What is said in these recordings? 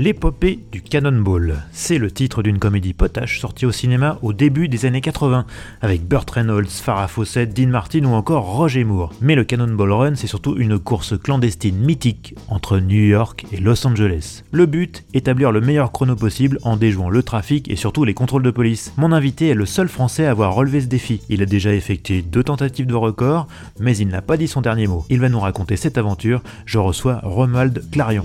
L'épopée du Cannonball, c'est le titre d'une comédie potache sortie au cinéma au début des années 80, avec Burt Reynolds, Farah Fawcett, Dean Martin ou encore Roger Moore. Mais le Cannonball Run, c'est surtout une course clandestine mythique entre New York et Los Angeles. Le but, établir le meilleur chrono possible en déjouant le trafic et surtout les contrôles de police. Mon invité est le seul français à avoir relevé ce défi. Il a déjà effectué deux tentatives de record, mais il n'a pas dit son dernier mot. Il va nous raconter cette aventure. Je reçois Romuald Clarion.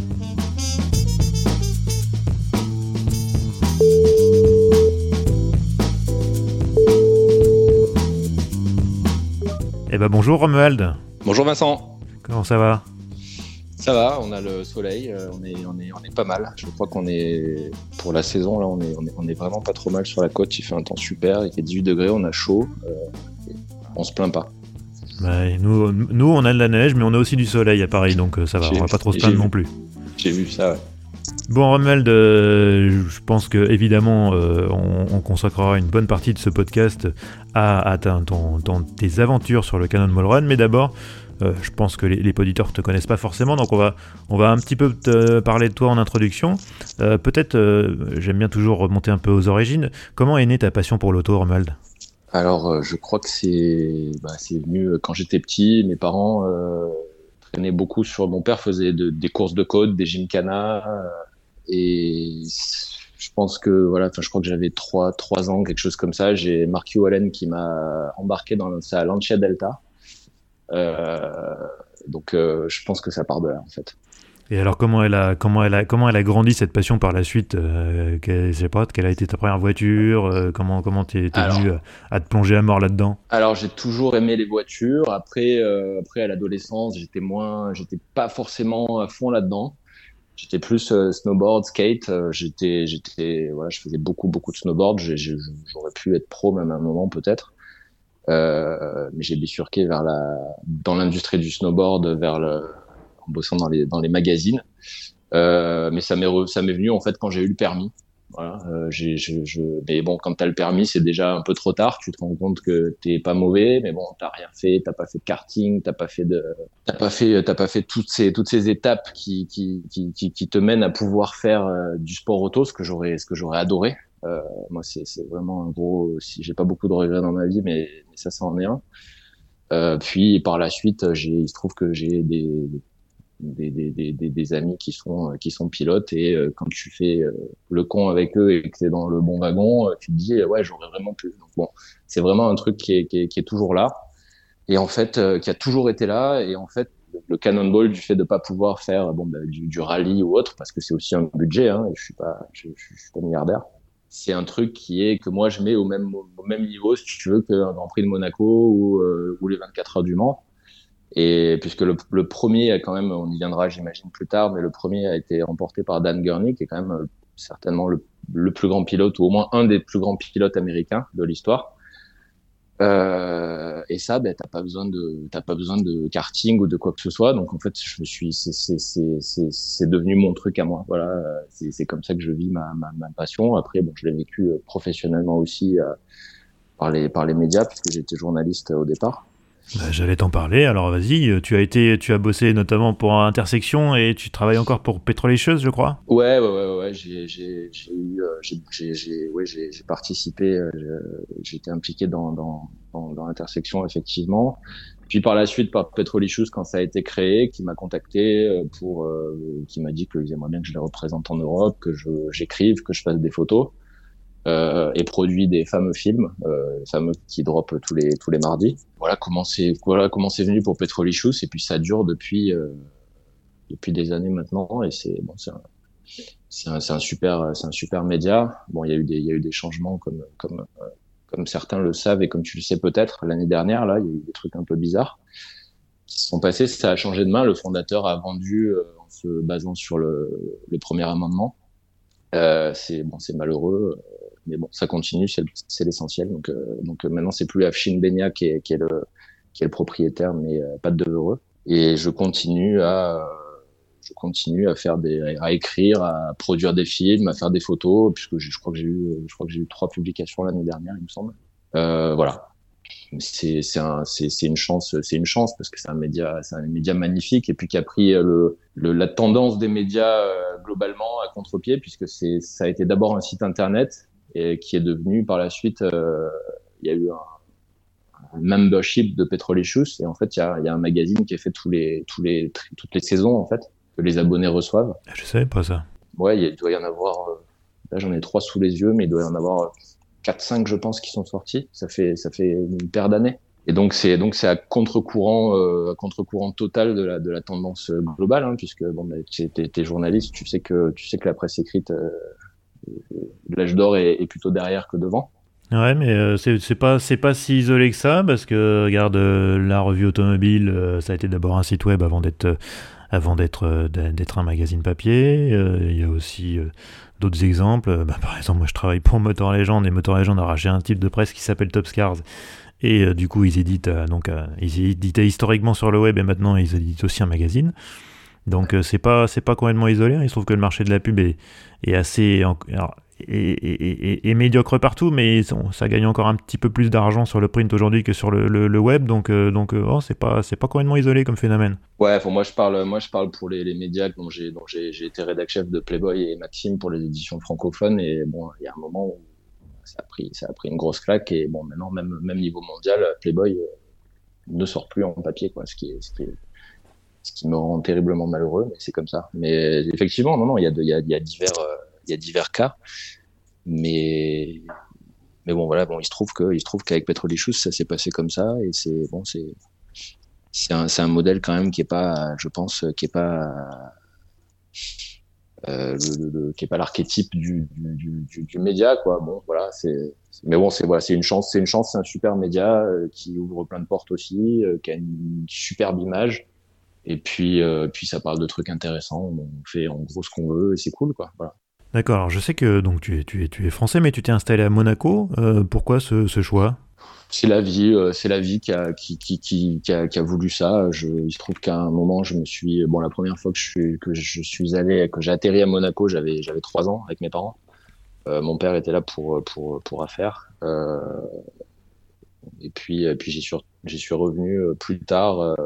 Eh ben bonjour Romuald. Bonjour Vincent. Comment ça va? Ça va, on a le soleil, euh, on est, on est, on est pas mal. Je crois qu'on est, pour la saison, là, on est, on est, vraiment pas trop mal sur la côte. Il fait un temps super, il fait 18 degrés, on a chaud. Euh, on se plaint pas. nous, nous, on a de la neige, mais on a aussi du soleil à Paris, donc euh, ça va, on va pas trop se plaindre non plus. J'ai vu ça, ouais. Bon, Romuald, je pense que évidemment, on, consacrera une bonne partie de ce podcast à, ton, tes aventures sur le Cannonball Run, mais d'abord, euh, je pense que les, les auditeurs ne te connaissent pas forcément, donc on va, on va un petit peu te parler de toi en introduction. Euh, peut-être, euh, j'aime bien toujours remonter un peu aux origines. Comment est née ta passion pour l'auto, Romuald Alors, je crois que c'est bah, venu quand j'étais petit. Mes parents traînaient beaucoup sur. Mon père faisait des courses de côte, des gymkhana, et je pense que voilà, enfin, je crois que j'avais trois, trois ans, quelque chose comme ça. J'ai Mark Allen qui m'a embarqué dans sa Lancia Delta. Euh, donc, euh, je pense que ça part de là, en fait. Et alors, comment elle a, comment elle a, comment elle a grandi cette passion par la suite euh, Je sais pas, quelle a été ta première voiture euh, Comment, comment t'es, venu à, te plonger à mort là-dedans? Alors, j'ai toujours aimé les voitures. Après, après à l'adolescence, j'étais moins, j'étais pas forcément à fond là-dedans. J'étais plus euh, snowboard, skate. Euh, j'étais, j'étais, voilà, je faisais beaucoup, beaucoup de snowboard. J'aurais pu être pro même à un moment peut-être, euh, mais j'ai bifurqué vers la, dans l'industrie du snowboard, vers le, en bossant dans les dans les magazines. Euh, mais ça m'est ça m'est venu en fait quand j'ai eu le permis. Voilà, euh, j'ai, je, je, mais bon, quand t'as le permis, c'est déjà un peu trop tard. Tu te rends compte que t'es pas mauvais, mais bon, t'as rien fait, t'as pas fait de karting, t'as pas fait de, t'as pas fait, t'as pas fait toutes ces toutes ces étapes qui qui qui qui, te mènent à pouvoir faire euh, du sport auto, ce que j'aurais ce que j'aurais adoré. Euh, moi, c'est c'est vraiment un gros. Si j'ai pas beaucoup de regrets dans ma vie, mais, ça, ça en est un. Euh, puis par la suite, j'ai, il se trouve que j'ai des, des, des, des, amis qui sont euh, qui sont pilotes et euh, quand tu fais euh, le con avec eux et que t'es dans le bon wagon, tu te dis ouais j'aurais vraiment pu. Donc bon, c'est vraiment un truc qui est, qui est, toujours là. Et en fait qui a toujours été là. Et en fait le cannonball du fait de pas pouvoir faire bon bah, du, du, rallye ou autre parce que c'est aussi un budget hein, je suis pas je, suis pas milliardaire. C'est un truc qui est que moi je mets au même même niveau si tu veux qu'un Grand Prix de Monaco ou, ou les 24 heures du Mans et puisque le, le, premier, quand même, on y viendra, j'imagine, plus tard, mais le premier a été remporté par Dan Gurney, qui est quand même euh, certainement le, le, plus grand pilote, ou au moins un des plus grands pilotes américains de l'histoire. Euh, et ça, ben, t'as pas besoin de, t'as pas besoin de karting ou de quoi que ce soit. Donc en fait, je me suis, c'est, c'est, devenu mon truc à moi. Voilà, c'est, comme ça que je vis ma, ma, ma passion. Après, bon, je l'ai vécu euh, professionnellement aussi euh, par les, par les médias puisque j'étais journaliste au départ. Bah, j'allais t'en parler, alors vas-y, euh, tu as été, tu as bossé notamment pour Intersection et tu travailles encore pour Petrolicious, je crois? Ouais, ouais, ouais, ouais, j'ai, euh, ouais, participé, euh, été impliqué dans, dans, dans, Intersection, effectivement. Puis par la suite, par Petrolicious, quand ça a été créé, qui m'a contacté pour, qui m'a dit qu'ils aimeraient bien que je les représente en Europe, que j'écrive, que je fasse des photos. Euh, et produit des fameux films, euh, fameux qui drop tous les tous les mardis. Voilà comment c'est voilà comment c'est venu pour Petrolicious et puis ça dure depuis euh, depuis des années maintenant et c'est bon c'est un c'est un, super c'est un super média. Bon il y a eu des il y a eu des changements comme comme euh, comme certains le savent et comme tu le sais peut-être l'année dernière là il y a eu des trucs un peu bizarres qui se sont passés. Ça a changé de main. Le fondateur a vendu euh, en se basant sur le, le premier amendement. C'est bon, c'est malheureux mais bon, ça continue, c'est l'essentiel. Donc, donc maintenant, c'est plus Afshin Benya qui est, le, propriétaire, mais pas de heureux. Et je continue à je continue à faire des, à écrire, à produire des films, à faire des photos, puisque je, crois que j'ai eu, je crois que j'ai eu trois publications l'année dernière, il me semble. Euh, voilà. C'est, c'est un, c'est, c'est une chance, c'est une chance parce que c'est un média, c'est un média magnifique et puis qui a pris la tendance des médias euh, globalement à contre-pied puisque ça a été d'abord un site internet et qui est devenu par la suite, euh, il y a eu un, un membership de Petrolicious et en fait il y a, y a un magazine qui est fait tous les, tous les, toutes les saisons en fait que les abonnés reçoivent. Ah, je savais pas ça. Ouais, il doit y en avoir. Euh, là, j'en ai trois sous les yeux, mais il doit y en avoir 4-5, je pense, qui sont sortis. Ça fait, ça fait une paire d'années. Et donc c'est donc c'est à contre-courant, euh, à contre-courant total de la de la tendance globale, hein, puisque bon, bah, tu es, journaliste, tu sais que tu sais que la presse écrite, euh, l'âge d'or est, plutôt derrière que devant. Ouais, mais euh, c'est pas c'est pas si isolé que ça, parce que regarde la revue automobile, ça a été d'abord un site web avant d'être avant d'être euh, d'être un magazine papier. Euh, il y a aussi euh, d'autres exemples. Bah, par exemple, moi je travaille pour Motor Legend et Motor Legend a racheté un type de presse qui s'appelle Top Scars. Et du coup, ils éditent, donc, ils éditaient historiquement sur le web et maintenant ils éditent aussi un magazine. Donc c'est pas c'est pas complètement isolé. Hein. Il se trouve que le marché de la pub est, est assez et, médiocre partout, mais ça gagne encore un petit peu plus d'argent sur le print aujourd'hui que sur le, web, donc euh, donc euh, oh, c'est pas c'est pas complètement isolé comme phénomène. Ouais, moi je parle moi je parle pour les, médias dont j'ai dont j'ai été rédac chef de Playboy et Maxime pour les éditions francophones et bon il y a un moment où ça a pris ça a pris une grosse claque et bon maintenant même même niveau mondial Playboy euh, ne sort plus en papier quoi, ce qui est, ce qui me rend terriblement malheureux, mais c'est comme ça. Mais effectivement non non il y a il y a, y a divers il y a divers cas. Mais, mais bon, voilà, bon, il se trouve que, il se trouve qu'avec Petrolicious, ça s'est passé comme ça, et c'est bon, c'est, c'est un, un modèle quand même qui est pas, je pense, qui est pas, euh, le, qui est pas l'archétype du, du, du, du, média, quoi. Bon, voilà, c'est, mais bon, c'est voilà, c'est une chance, c'est une chance, c'est un super média euh, qui ouvre plein de portes aussi, euh, qui a une superbe image. Et puis, euh, puis ça parle de trucs intéressants. On fait en gros ce qu'on veut et c'est cool, quoi. Voilà. D'accord, alors je sais que donc, tu, es, tu, es, tu es français, mais tu t'es installé à Monaco. Euh, pourquoi ce, ce choix? C'est la vie, euh, c'est la vie qui a, qui, qui, qui, qui, a, qui a voulu ça. Je, il se trouve qu'à un moment, je me suis, bon, la première fois que je suis, que je suis allé, que j'ai atterri à Monaco, j'avais, j'avais trois ans avec mes parents. Mon père était là pour, pour, pour affaires. Et puis, puis j'y suis, j'y suis revenu plus tard.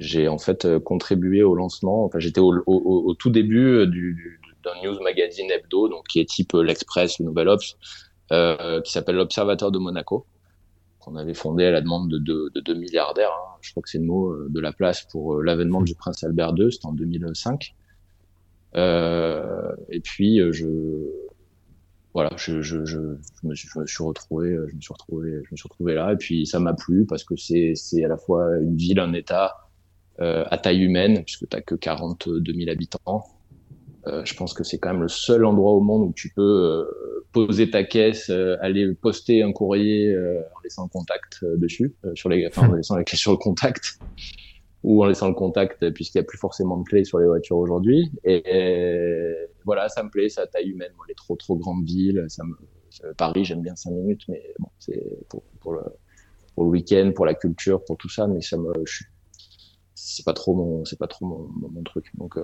Euh, j'ai en fait contribué au lancement. Enfin, j'étais au, au, au, tout début du, du d'un news magazine hebdo, donc qui est type euh, l'Express, le Nouvel Ops, euh, qui s'appelle l'Observateur de Monaco, qu'on avait fondé à la demande de, de, deux milliardaires. Hein. Je crois que c'est le mot euh, de la place pour l'avènement du prince Albert II, c'était en 2005. et puis je voilà, je, je, je, me suis, je, me suis, retrouvé, je me suis retrouvé, je me suis retrouvé là. Et puis ça m'a plu parce que c'est, c'est à la fois une ville, un État euh, à taille humaine, puisque tu n'as que 42 000 habitants. Euh, je pense que c'est quand même le seul endroit au monde où tu peux euh, poser ta caisse, euh, aller poster un courrier en laissant le contact dessus, sur les, enfin, en laissant la clé sur le contact ou en laissant le contact puisqu'il n'y a plus forcément de clé sur les voitures aujourd'hui. Et, voilà, ça me plaît, ça taille humaine. Moi, les trop trop grandes villes, ça me, Paris, j'aime bien cinq minutes, mais bon, c'est pour, pour, le, pour le week-end, pour la culture, pour tout ça, mais ça me, c'est pas trop mon, c'est pas trop mon, mon, truc. Donc,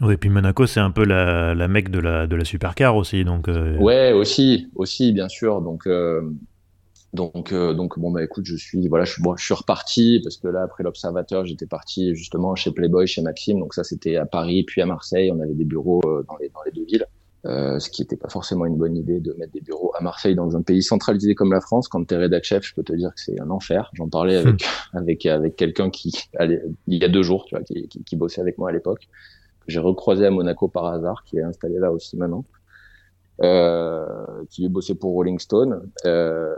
oui, et puis Monaco, c'est un peu la, la mecque de la, de la supercar aussi. Donc, euh... Ouais, aussi, aussi, bien sûr. Donc, euh, donc, euh, donc, bon, bah écoute, je suis, voilà, je suis, bon, je suis reparti parce que là, après l'Observateur, j'étais parti justement chez Playboy, chez Maxime. Donc, ça, c'était à Paris, puis à Marseille. On avait des bureaux euh, dans, les, dans les deux villes. Euh, ce qui n'était pas forcément une bonne idée de mettre des bureaux à Marseille dans un pays centralisé comme la France. Quand tu es rédac chef, je peux te dire que c'est un enfer. J'en parlais avec avec avec quelqu'un qui allait, il y a deux jours, tu vois, qui, qui, qui bossait avec moi à l'époque j'ai recroisé à Monaco par hasard, qui est installé là aussi maintenant, euh, qui bossé pour Rolling Stone. Euh,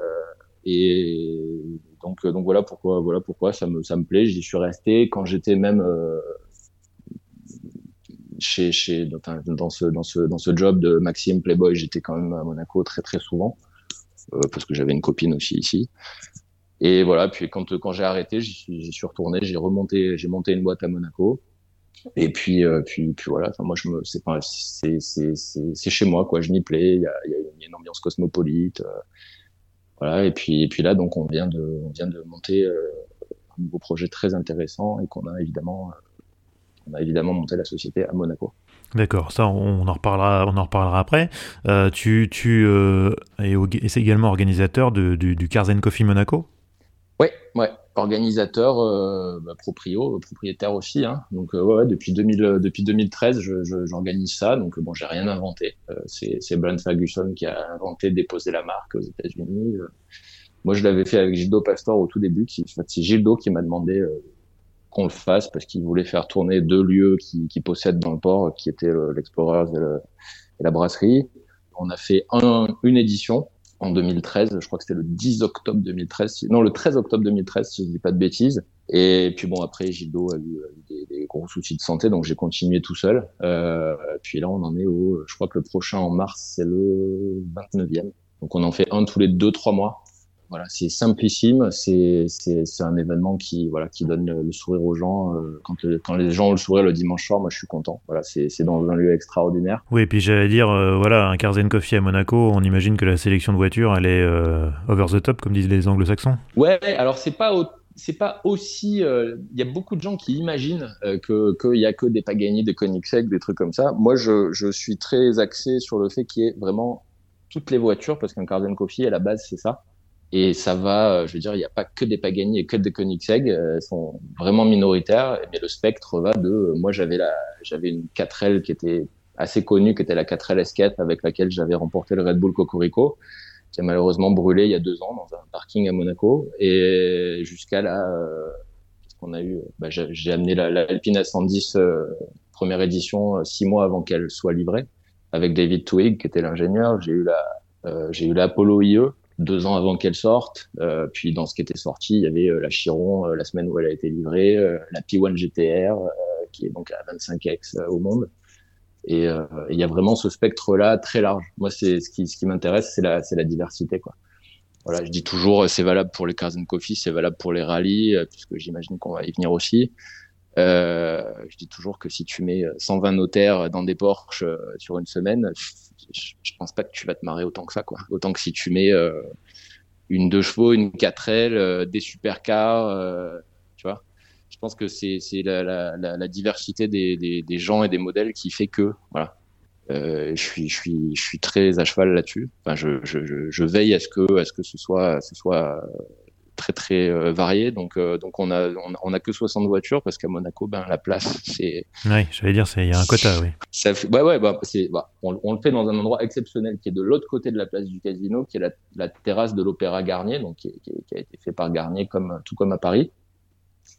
et donc, donc voilà pourquoi, voilà pourquoi ça me, ça me plaît. J'y suis resté quand j'étais même euh, chez, chez, dans ce, dans ce, dans ce job de Maxime Playboy. J'étais quand même à Monaco très très souvent euh, parce que j'avais une copine aussi ici. Et voilà, puis quand, quand j'ai arrêté, j'y suis, retourné, j'ai remonté, j'ai monté une boîte à Monaco. Et puis, puis, puis voilà. moi, je me, c'est c'est, chez moi, quoi. Je m'y plais. Il y a, y a, une ambiance cosmopolite. voilà. Et puis, et puis là, donc, on vient de, on vient de monter un nouveau projet très intéressant et qu'on a évidemment, on a évidemment monté la société à Monaco. D'accord, ça on en reparlera, on en reparlera après. Euh, tu tu euh, es, es, également organisateur de, du, du Carzen Coffee Monaco? Oui, ouais, organisateur, euh, bah, proprio, propriétaire aussi. Hein. Donc ouais, depuis, 2000, depuis 2013, j'organise ça. Donc bon, j'ai rien inventé. C'est Brian Ferguson qui a inventé, déposé la marque aux États-Unis. Moi, je l'avais fait avec Gildo Pastor au tout début. C'est Gildo qui m'a demandé qu'on le fasse parce qu'il voulait faire tourner deux lieux qui, qui possèdent dans le port, qui étaient l'Explorers et, la brasserie. On a fait un, une édition en 2013, je crois que c'était le 10 octobre 2013, non le 13 octobre 2013 si je dis pas de bêtises. Et puis bon après Gildo a eu, des, des, gros soucis de santé donc j'ai continué tout seul. Euh, puis là on en est au, je crois que le prochain en mars c'est le 29e. Donc on en fait un tous les deux trois mois. Voilà, c'est simplissime, c'est un événement qui voilà qui donne le, sourire aux gens. Euh, quand, quand les gens ont le sourire le dimanche soir, moi je suis content. Voilà, c'est dans un lieu extraordinaire. Oui, et puis j'allais dire, euh, voilà, un Carzen Coffee à Monaco, on imagine que la sélection de voitures, elle est euh, over the top, comme disent les anglo-saxons. Ouais, alors c'est pas c'est pas aussi. Il y a beaucoup de gens qui imaginent que qu'il y a que des Pagani, des Koenigsegg, des trucs comme ça. Moi, je, je suis très axé sur le fait qu'il y ait vraiment toutes les voitures, parce qu'un Carzen Coffee à la base c'est ça. Et ça va, euh, je veux dire, il n'y a pas que des Pagani et que des Koenigsegg, euh, elles sont vraiment minoritaires, mais le spectre va de, euh, moi j'avais la, j'avais une 4L qui était assez connue, qui était la 4L Escape avec laquelle j'avais remporté le Red Bull Cocorico, qui a malheureusement brûlé il y a deux ans dans un parking à Monaco. Et jusqu'à là, qu'est-ce qu'on a eu? Bah, J'ai amené la, la Alpine A110 première édition six mois avant qu'elle soit livrée, avec David Twig qui était l'ingénieur. J'ai eu la, j'ai eu l'Apollo IE deux ans avant qu'elle sorte. Euh, puis dans ce qui était sorti, il y avait euh, la Chiron euh, la semaine où elle a été livrée, la P1 GTR qui est donc à 25x au monde. Et il y a vraiment ce spectre-là très large. Moi, c'est ce qui, ce qui m'intéresse, c'est la, c'est la diversité, quoi. Voilà, je dis toujours, c'est valable pour les Cars Coffee, c'est valable pour les rallyes, puisque j'imagine qu'on va y venir aussi. Euh, je dis toujours que si tu mets 120 notaires dans des Porsche sur une semaine, je, pense pas que tu vas te marrer autant que ça, quoi. Autant que si tu mets euh, une deux chevaux, une 4L, euh, des supercars, euh, tu vois. Je pense que c'est la, la, diversité des, des, gens et des modèles qui fait que, voilà. Je suis, je suis, je suis très à cheval là-dessus. Enfin, je, je, je, veille à ce que, à ce que ce soit, ce soit très très euh, varié. Donc euh, donc on a on, a que 60 voitures parce qu'à Monaco ben la place c'est. Oui, j'allais dire il y a un quota oui. Ça fait, ouais ouais bah, c'est bah, on, on, le fait dans un endroit exceptionnel qui est de l'autre côté de la place du casino qui est la, la terrasse de l'Opéra Garnier donc qui, qui, qui, a été fait par Garnier comme tout comme à Paris.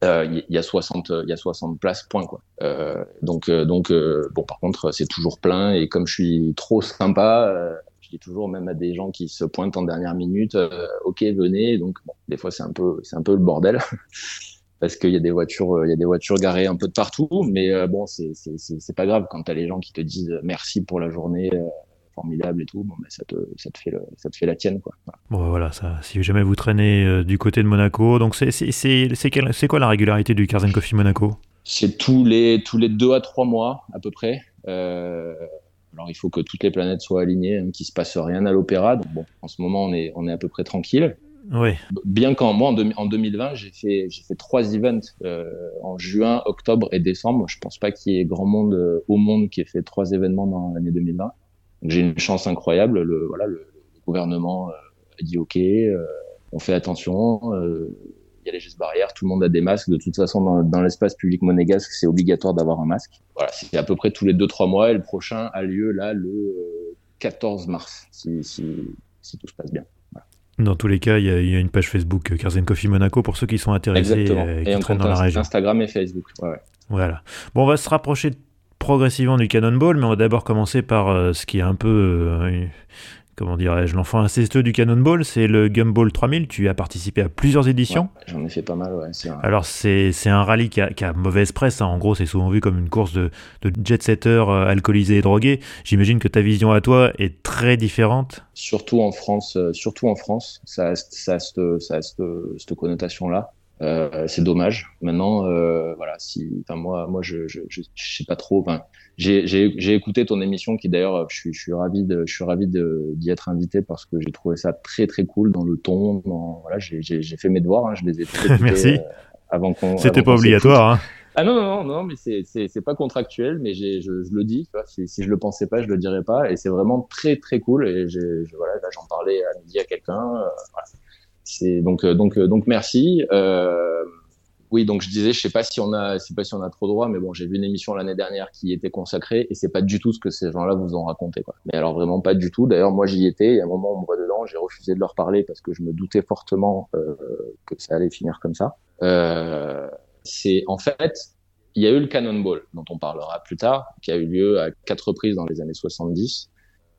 Il euh, y, a 60 il y a 60 places point quoi. Euh, donc donc bon par contre c'est toujours plein et comme je suis trop sympa toujours même à des gens qui se pointent en dernière minute, euh, ok venez. Donc bon, des fois c'est un peu c'est un peu le bordel parce qu'il y a des voitures euh, il y a des voitures garées un peu de partout, mais euh, bon c'est c'est pas grave quand t'as les gens qui te disent merci pour la journée formidable et tout, bon, ben, ça, te, ça, te fait le, ça te fait la tienne. Quoi. Bon, voilà, ça, si jamais vous traînez du côté de Monaco, donc c'est quoi la régularité du Carzen Coffee Monaco? C'est tous les, tous les deux à trois mois à peu près. Euh, alors il faut que toutes les planètes soient alignées, hein, qu'il se passe rien à l'opéra. Donc bon, en ce moment on est on est à peu près tranquille. Oui. Bien qu'en moi en, 2020 j'ai fait j'ai fait trois events euh, en juin, octobre et décembre. Je pense pas qu'il y ait grand monde euh, au monde qui ait fait trois événements dans l'année 2020. Donc j'ai une chance incroyable. Le voilà le, gouvernement euh, a dit ok, on fait attention il y a les gestes barrières, tout le monde a des masques. De toute façon, dans, dans l'espace public monégasque, c'est obligatoire d'avoir un masque. Voilà, c'est à peu près tous les 2-3 mois et le prochain a lieu là le 14 mars, si, si, si tout se passe bien. Dans tous les cas, il y, a, il y, a, une page Facebook euh, Carzen Coffee Monaco pour ceux qui sont intéressés Exactement. Euh, et qui traînent dans la région. Instagram et Facebook. Ouais, ouais. Voilà. Bon, on va se rapprocher progressivement du Cannonball, mais on va d'abord commencer par euh, ce qui est un peu euh, comment dirais-je, l'enfant incestueux du Cannonball, c'est le Gumball 3000. Tu as participé à plusieurs éditions. Ouais, J'en ai fait pas mal, ouais. Un... Alors, c'est un rallye qui a, qui a mauvaise presse. Hein. En gros, c'est souvent vu comme une course de, de jet-setter euh, alcoolisé et drogué. J'imagine que ta vision à toi est très différente. Surtout en France, euh, surtout en France, ça a, ça a cette, ça a cette, cette connotation-là. Euh, c'est dommage. Maintenant, euh, voilà, si, enfin moi, moi, je, je, je, sais pas trop. J'ai, écouté ton émission, qui d'ailleurs, je suis, je suis ravi de, je suis ravi d'y être invité parce que j'ai trouvé ça très, très cool dans le ton. voilà, j'ai, fait mes devoirs, hein, je les ai. Merci. Euh, avant qu'on. C'était pas obligatoire. Hein. Ah non, non, non, mais c'est, pas contractuel, mais je, je le dis. Tu vois, si, si je le pensais pas, je le dirais pas. Et c'est vraiment très, très cool. Et voilà, là, j'en parlais à midi à quelqu'un. Euh, voilà c'est donc euh, donc euh, donc merci. Euh, oui, donc je disais, je sais pas si on a, je sais pas si on a trop droit, mais bon, j'ai vu une émission l'année dernière qui était consacrée et c'est pas du tout ce que ces gens-là vous ont raconté, quoi. Mais alors vraiment pas du tout. D'ailleurs, moi j'y étais. Il y a un moment, on me voit dedans, j'ai refusé de leur parler parce que je me doutais fortement euh, que ça allait finir comme ça. Euh, c'est en fait, il y a eu le Cannonball dont on parlera plus tard, qui a eu lieu à quatre reprises dans les années 70.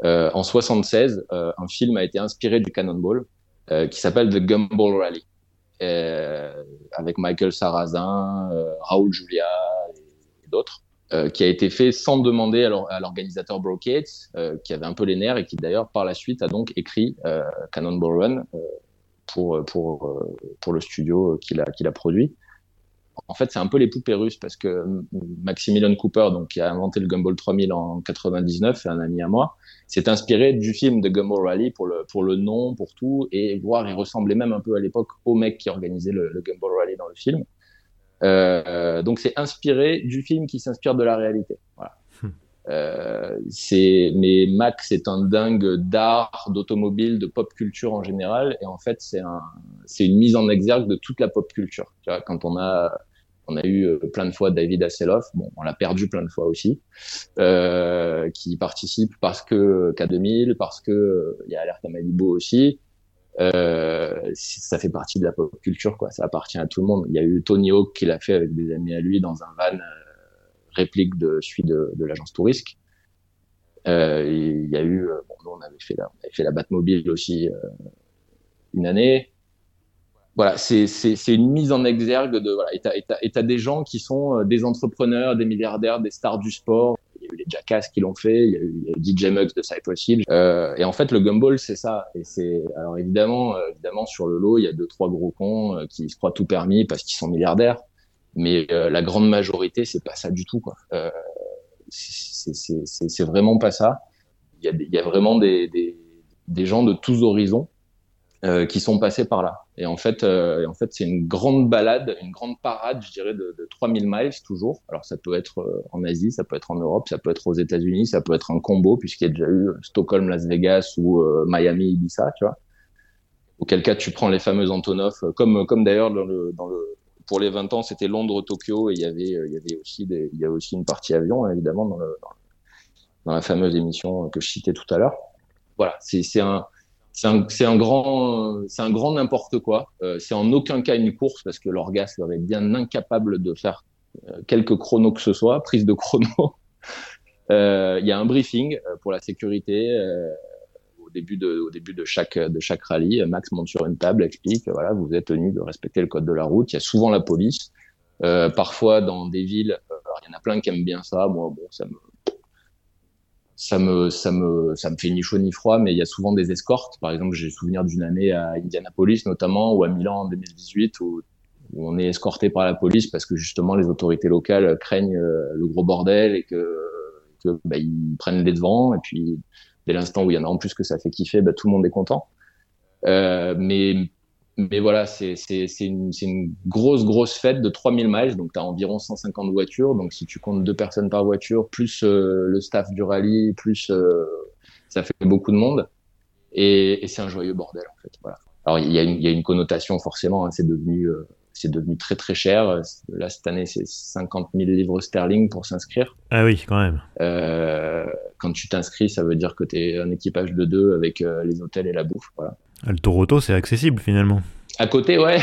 Euh, en 76, un film a été inspiré du Cannonball euh, qui s'appelle The Gumball Rally, euh, avec Michael Sarrazin, euh, Raoul Julia et, d'autres. Euh, qui a été fait sans demander à l'organisateur Brocade, euh, qui avait un peu les nerfs et qui d'ailleurs par la suite a donc écrit euh, Cannonball Run pour pour pour le studio qu'il a a produit en fait, c'est un peu les poupées russes parce que Maximilian Cooper, donc qui a inventé le Gumball 3000 en 99, un ami à moi, s'est inspiré du film de Gumball Rally pour le pour le nom, pour tout, et voir, il ressemblait même un peu à l'époque au mec qui organisait le, le Gumball Rally dans le film. Euh, donc c'est inspiré du film qui s'inspire de la réalité. Voilà. Euh, mais Max est un dingue d'art, d'automobile, de pop culture en général, et en fait c'est un une mise en exergue de toute la pop culture. Tu vois, quand on a on a eu euh, plein de fois David Hasselhoff, bon, on l'a perdu plein de fois aussi, euh, qui participe parce que K2000, parce que il y a Alerte à Malibu aussi. Euh, ça fait partie de la pop culture, quoi. Ça appartient à tout le monde. Il y a eu Tony Hawk qui l'a fait avec des amis à lui dans un van réplique de celui de, l'agence Tourisque. Euh, il y a eu, bon, nous on avait fait la, Batmobile aussi une année voilà, c'est une mise en exergue de voilà. Et t'as des gens qui sont euh, des entrepreneurs, des milliardaires, des stars du sport. Il y a eu les Jackass qui l'ont fait, il y a eu, DJ Muggs de Cypress Hill. Euh, et en fait, le gumball, c'est ça. Et c'est alors évidemment, euh, évidemment sur le lot, il y a deux trois gros cons euh, qui se croient tout permis parce qu'ils sont milliardaires. Mais la grande majorité, c'est pas ça du tout, quoi. Euh, c'est vraiment pas ça. Il y a, il y a vraiment des, des, des gens de tous horizons euh, qui sont passés par là. Et en fait, euh, en fait, c'est une grande balade, une grande parade, je dirais, de, de 3000 miles toujours. Alors ça peut être euh, en Asie, ça peut être en Europe, ça peut être aux États-Unis, ça peut être un combo puisqu'il y a déjà eu Stockholm, Las Vegas ou Miami, Ibiza, tu vois. Auquel cas tu prends les fameux Antonov, comme comme d'ailleurs dans le, dans le pour les 20 ans, c'était Londres, Tokyo, et il y avait, il y avait aussi une partie avion, évidemment, dans, la fameuse émission que je citais tout à l'heure. Voilà, c'est un, grand, n'importe quoi. Euh, c'est en aucun cas une course parce que l'orgasme serait bien incapable de faire euh, quelques chronos que ce soit, prise de chrono. Euh, il y a un briefing euh, pour la sécurité euh, au début de chaque, rallye. Max monte sur une table, explique, voilà, vous êtes tenu de respecter le code de la route. Il y a souvent la police. parfois dans des villes, il y en a plein qui aiment bien ça. Moi, bon, ça me, ça me, ça me, ça me fait ni chaud ni froid, mais il y a souvent des escortes. Par exemple, j'ai souvenir d'une année à Indianapolis notamment ou à Milan en 2018 où, on est escorté par la police parce que justement les autorités locales craignent euh, le gros bordel et que bah, ils prennent les devants. Et puis dès l'instant où il y en a en plus que ça fait kiffer, bah, tout le monde est content. Euh, mais mais voilà, c'est une, une grosse, grosse fête de 3000 miles. Donc, tu as environ 150 voitures. Donc, si tu comptes deux personnes par voiture, plus euh, le staff du rallye, plus euh, ça fait beaucoup de monde. Et, et c'est un joyeux bordel, en fait. Voilà. Alors, il y, a une, y a une connotation, forcément. Hein, c'est devenu, euh, c'est devenu très, très cher. Là, cette année, c'est 50 000 livres sterling pour s'inscrire. Ah oui, quand même. quand tu t'inscris, ça veut dire que tu es un équipage de deux avec les hôtels et la bouffe. Voilà. Le Toronto, c'est accessible finalement. À côté, ouais.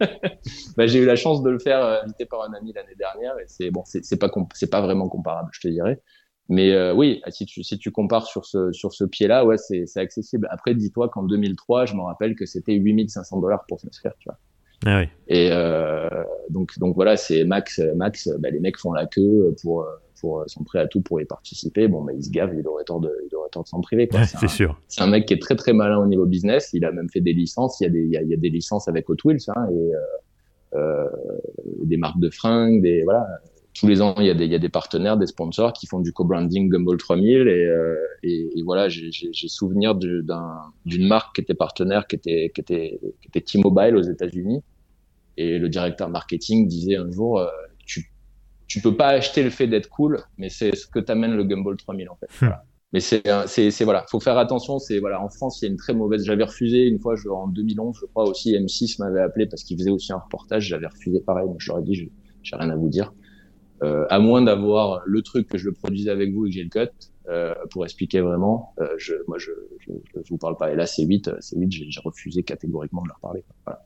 bah, j'ai eu la chance de le faire euh, invité par un ami l'année dernière et c'est bon, c'est pas c'est pas vraiment comparable, je te dirais. Mais euh, oui, si tu si tu compares sur ce sur ce pied-là, ouais, c'est c'est accessible. Après, dis-toi qu'en 2003, je me rappelle que c'était 8500 dollars pour s'inscrire, tu vois. Ah oui. Et euh, donc donc voilà, c'est max max. Bah, les mecs font la queue pour pour, euh, sont prêts à tout pour y participer. Bon, bah, il se gave, il aurait tort de, il aurait tort de s'en priver. c'est sûr. C'est un mec qui est très très malin au niveau business. Il a même fait des licences. Il y a des, il y a, il y a des licences avec Hot Wheels, hein, et, euh, des marques de fringues, des voilà. Tous les ans, il y, a des, il y a des partenaires, des sponsors qui font du co-branding Gumball 3000 et, et, et voilà, j'ai souvenir d'une marque qui était partenaire, qui était, qui était, qui était T-Mobile aux États-Unis. Et le directeur marketing disait un jour, tu, tu peux pas acheter le fait d'être cool, mais c'est ce que t'amène le Gumball 3000 en fait. Hmm. Voilà. Mais c'est, c'est, voilà, faut faire attention. C'est voilà, en France, il y a une très mauvaise. J'avais refusé une fois, je, en 2011, je crois aussi, M6 m'avait appelé parce qu'il faisait aussi un reportage. J'avais refusé pareil. Moi, je leur ai dit, j'ai rien à vous dire. Euh, à moins d'avoir le truc que je le produisais avec vous et que j'ai le cut euh, pour expliquer vraiment. Euh, je, moi, je, je, je, vous parle pas. Et là, c'est 8 c'est 8 j'ai refusé catégoriquement de leur parler. Voilà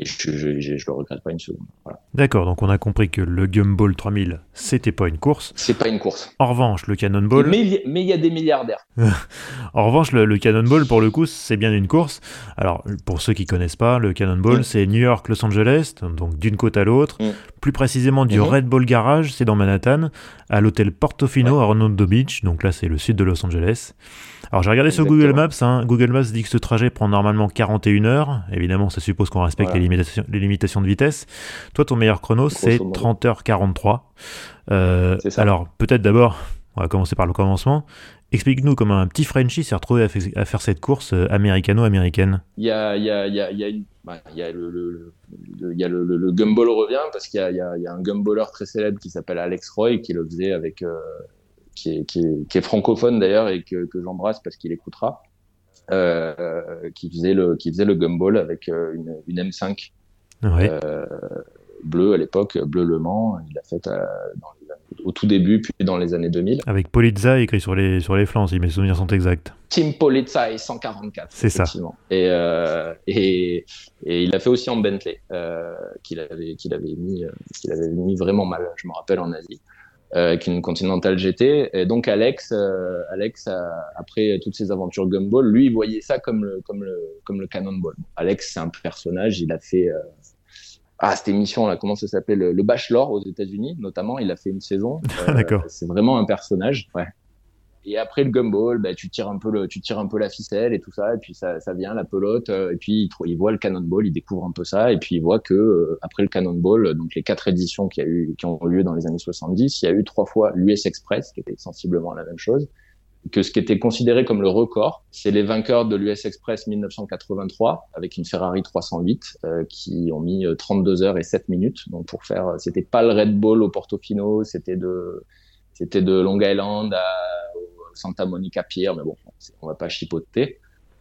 et je, je, je, le regrette pas une seconde. D'accord, donc on a compris que le Gumball 3000, c'était pas une course. C'est pas une course. En revanche, le Cannonball. Mais il y a des milliardaires. en revanche, le, Cannonball, pour le coup, c'est bien une course. Alors, pour ceux qui connaissent pas, le Cannonball, mm. c'est New York, Los Angeles, donc d'une côte à l'autre. Mm. Plus précisément du mm-hmm. Red Bull Garage, c'est dans Manhattan, à l'hôtel Portofino à Redondo Beach, donc là c'est le sud de Los Angeles. Alors j'ai regardé sur Google Maps, hein. Google Maps dit que ce trajet prend normalement 41 heures. Évidemment, ça suppose qu'on respecte les, limitations, les limitations de vitesse. Toi, ton meilleur chrono, c'est 30h43. Euh, alors peut-être d'abord, on va commencer par le commencement. Explique-nous comment un petit Frenchie s'est retrouvé à, faire cette course euh, américano-américaine. Il y a, le, gumball revient parce qu'il y a, y, y un gumballer très célèbre qui s'appelle Alex Roy qui le faisait avec euh, qui est, qui est, qui est francophone d'ailleurs et que, que j'embrasse parce qu'il écoutera, euh, qui faisait le qui faisait le gumball avec euh, une, une M5 ouais. euh, bleu à l'époque, bleu Le Mans. Il l'a fait dans, au tout début, puis dans les années 2000. Avec Polizza écrit sur les sur les flancs, si mes souvenirs sont exacts. Team Polizza 144. C'est ça. Et, euh, et et il a fait aussi en Bentley euh, qu'il avait qu'il avait mis qu'il avait mis vraiment mal. Je me rappelle en Asie. Euh, avec une Continental GT. Et donc Alex, euh, Alex après toutes ses aventures Gumball, lui il voyait ça comme le comme le comme le Cannonball. Alex c'est un personnage, il a fait euh, ah cette émission là comment ça s'appelle le, Bachelor aux États-Unis notamment, il a fait une saison. D'accord. C'est vraiment un personnage. Ouais. Et après le gumball, bah, tu tires un peu le, tu tires un peu la ficelle et tout ça, et puis ça, ça vient la pelote, euh, et puis il, il, voit le cannonball, il découvre un peu ça, et puis il voit que euh, après le cannonball, donc les quatre éditions qui a eu, qui ont eu lieu dans les années 70, il y a eu trois fois l'US Express, qui était sensiblement la même chose, que ce qui était considéré comme le record, c'est les vainqueurs de l'US Express 1983 avec une Ferrari 308 euh, qui ont mis 32 heures et 7 minutes. Donc pour faire, c'était pas le Red Bull au Portofino, c'était de c'était de Long Island à Santa Monica Pier, mais bon, on va pas chipoter.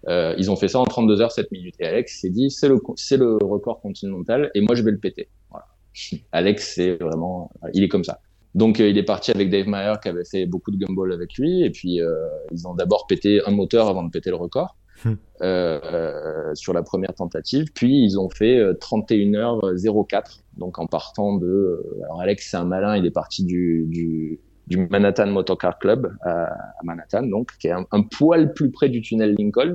Euh, ils ont fait ça en 32 heures 7 minutes. Et Alex s'est dit, c'est le, c'est le record continental et moi je vais le péter. Voilà. Alex, c'est vraiment, il est comme ça. Donc euh, il est parti avec Dave Meyer qui avait fait beaucoup de gumball avec lui et puis euh, ils ont d'abord pété un moteur avant de péter le record hmm. sur la première tentative. Puis ils ont fait 31h04 donc en partant de. Alors Alex c'est un malin, il est parti du, du du Manhattan Motorcar Club à, Manhattan, donc qui est un, poil plus près du tunnel Lincoln,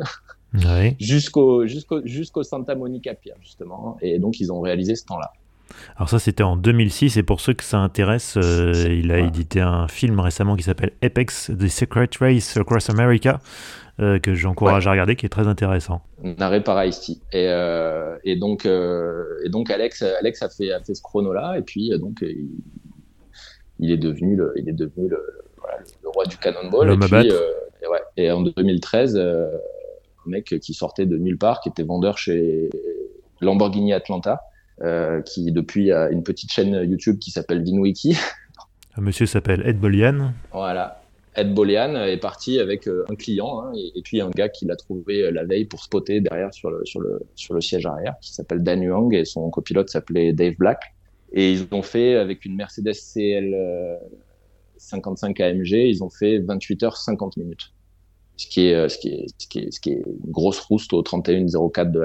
jusqu'au jusqu'au jusqu'au Santa Monica Pier justement, et donc ils ont réalisé ce temps-là. Alors ça c'était en 2006 et pour ceux que ça intéresse, euh, il a édité un film récemment qui s'appelle Apex The Secret Race Across America euh, que j'encourage à regarder qui est très intéressant. Narré par ice et, euh, et donc et donc Alex Alex a fait a fait ce chrono là et puis donc il, il est devenu le, il est devenu le, le roi du cannonball. Et, puis, euh, et, ouais, et, en 2013, euh, un mec qui sortait de nulle part, qui était vendeur chez Lamborghini Atlanta, euh, qui depuis a une petite chaîne YouTube qui s'appelle Vinwiki. Un monsieur s'appelle Ed Bolian. Voilà. Ed Bolian est parti avec un client hein, et, puis un gars qui l'a trouvé la veille pour spotter derrière sur le, sur le, sur le siège arrière, qui s'appelle Dan Young et son copilote s'appelait Dave Black. Et ils ont fait, avec une Mercedes CL 55 AMG, ils ont fait 28 heures 50 minutes. Ce qui est, ce qui est, ce qui est, ce qui est une grosse rouste au 3104 de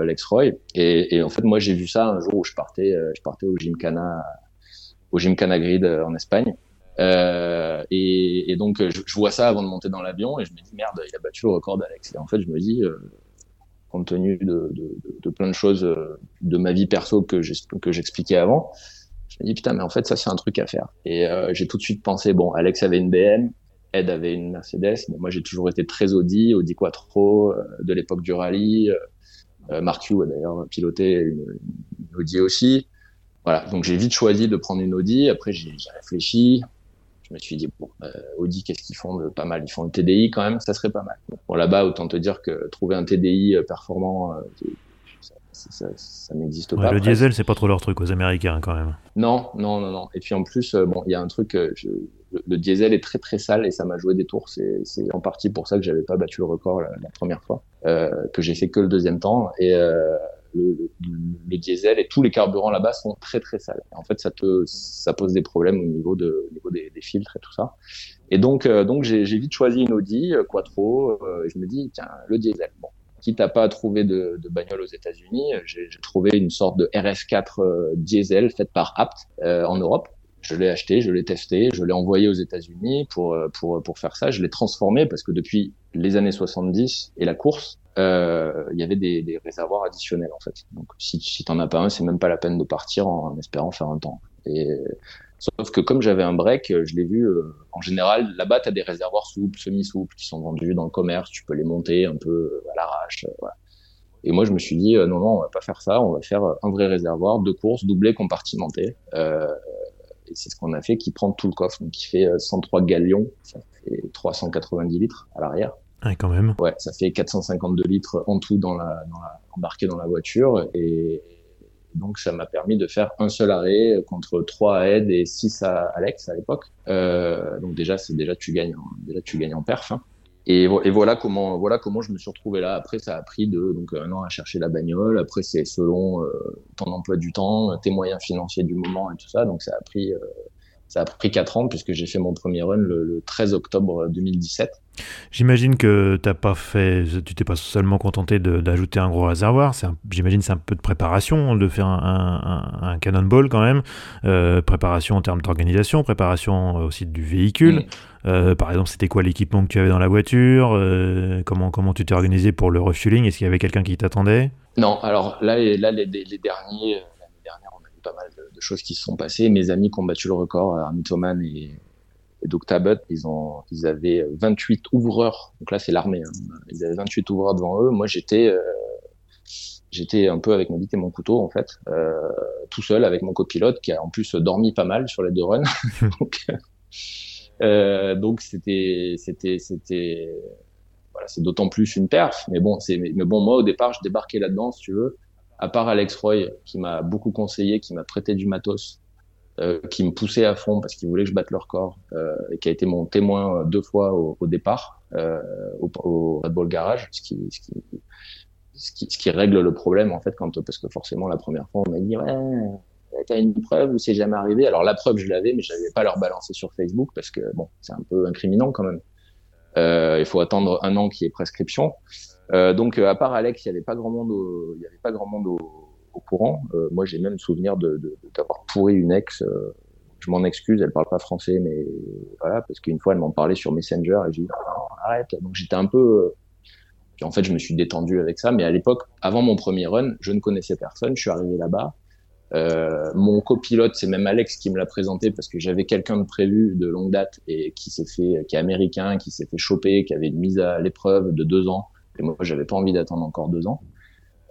Alex, Roy. Et, en fait, moi, j'ai vu ça un jour où je partais, euh, je partais au Gymkhana, au Gymkhana Grid euh, en Espagne. Euh, et, donc, je, vois ça avant de monter dans l'avion et je me dis, merde, il a battu le record d'Alex. Et en fait, je me dis, euh, compte tenu de, plein de choses euh, de ma vie perso que j'expliquais avant. Je me dis putain, mais en fait, ça c'est un truc à faire. Et euh, j'ai tout de suite pensé bon, Alex avait une BM, Ed avait une Mercedes. Bon, moi j'ai toujours été très Audi, Audi Quattro, euh, de l'époque du rallye. Mark Hugh a d'ailleurs piloté une, Audi aussi. Voilà, donc j'ai vite choisi de prendre une Audi. Après, j'ai réfléchi. Je me suis dit, bon, Audi, qu'est-ce qu'ils font de pas mal? Ils font le TDI quand même, ça serait pas mal. Bon, là-bas, autant te dire que trouver un TDI performant, ça, ça, n'existe pas. Le diesel, c'est pas trop leur truc aux Américains quand même. Non, non, non, non. Et puis en plus, bon, il y a un truc, je, le, diesel est très très sale et ça m'a joué des tours. C'est en partie pour ça que j'avais pas battu le record la, première fois, euh, que j'ai fait que le deuxième temps. Et euh, le, diesel et tous les carburants là-bas sont très très sales. En fait, ça te ça pose des problèmes au niveau de niveau des, filtres et tout ça. Et donc euh, donc j'ai vite choisi une Audi euh, Quattro. Euh, et je me dis tiens le diesel. Bon, quitte à pas trouver de, de bagnole aux États-Unis, j'ai trouvé une sorte de RS4 diesel faite par Apt en Europe je l'ai acheté, je l'ai testé, je l'ai envoyé aux États-Unis pour, euh, pour, pour faire ça. Je l'ai transformé parce que depuis les années 70 et la course, euh, il y avait des, des, réservoirs additionnels en fait. Donc si, si t'en as pas un, c'est même pas la peine de partir en, espérant faire un temps. Et sauf que comme j'avais un break, je l'ai vu. Euh, en général, là-bas, tu as des réservoirs souples, semi-souples, qui sont vendus dans le commerce. Tu peux les monter un peu à l'arrache. Voilà. Et moi, je me suis dit, non, non, on va pas faire ça. On va faire un vrai réservoir de course doublé compartimenté. Euh, et c'est ce qu'on a fait, qui prend tout le coffre, donc qui fait 103 euh, galions, ça fait 390 litres à l'arrière. Ouais, ça fait 452 litres en tout dans la, dans la, embarqué dans la voiture. Et donc, ça m'a permis de faire un seul arrêt contre 3 à Ed et 6 à Alex à l'époque. Euh, donc déjà, c'est déjà tu gagnes, déjà tu gagnes en perf. Hein. Et, voilà comment voilà comment je me suis retrouvé là. Après, ça a pris de donc un an à chercher la bagnole. Après, c'est selon euh, ton emploi du temps, tes moyens financiers du moment et tout ça. Donc ça a pris euh, ça a pris quatre ans puisque j'ai fait mon premier run le, le 13 octobre 2017. J'imagine que t'as pas fait, tu t'es pas seulement contenté d'ajouter un gros réservoir. J'imagine c'est un peu de préparation de faire un, un, un cannonball quand même. Euh, préparation en termes d'organisation, préparation aussi du véhicule. Euh, par exemple, c'était quoi l'équipement que tu avais dans la voiture euh, Comment comment tu t'es organisé pour le refueling? Est-ce qu'il y avait quelqu'un qui t'attendait? Non, alors là, là les, les derniers, l'année dernière, on a eu pas mal de, choses qui se sont passées. Mes amis qui ont battu le record, Armin Thoman et et donc Tabut, ils ont, ils avaient 28 ouvreurs. Donc là, c'est l'armée. Hein. Ils avaient 28 ouvreurs devant eux. Moi, j'étais, euh, j'étais un peu avec ma bite et mon couteau en fait, euh, tout seul avec mon copilote qui a en plus dormi pas mal sur les deux runs. donc, euh, donc c'était, c'était, c'était, voilà, c'est d'autant plus une perf. Mais bon, c'est, mais bon, moi au départ, je débarquais là-dedans, si tu veux. À part Alex Roy, qui m'a beaucoup conseillé, qui m'a prêté du matos, euh, qui me poussait à fond parce qu'il voulait que je batte leur corps euh, et qui a été mon témoin euh, deux fois au, au départ euh, au, au, Red Bull Garage, ce qui, ce qui, ce qui, ce qui règle le problème en fait quand parce que forcément la première fois on m'a dit ouais t'as une preuve ou c'est jamais arrivé? Alors la preuve je l'avais mais je n'avais pas leur balancer sur Facebook parce que bon c'est un peu incriminant quand même. Euh, il faut attendre un an qui est prescription. Euh, donc à part Alex il y avait pas grand monde il y avait pas grand monde au, au courant. Euh, moi, j'ai même souvenir d'avoir pourri une ex. Euh, je m'en excuse, elle parle pas français, mais voilà, parce qu'une fois, elle m'en parlait sur Messenger et j'ai dit arrête. Donc j'étais un peu. Puis en fait, je me suis détendu avec ça. Mais à l'époque, avant mon premier run, je ne connaissais personne. Je suis arrivé là-bas. Euh, mon copilote, c'est même Alex qui me l'a présenté parce que j'avais quelqu'un de prévu de longue date et qui s'est fait, qui est américain, qui s'est fait choper, qui avait une mise à l'épreuve de deux ans. Et moi, j'avais pas envie d'attendre encore deux ans.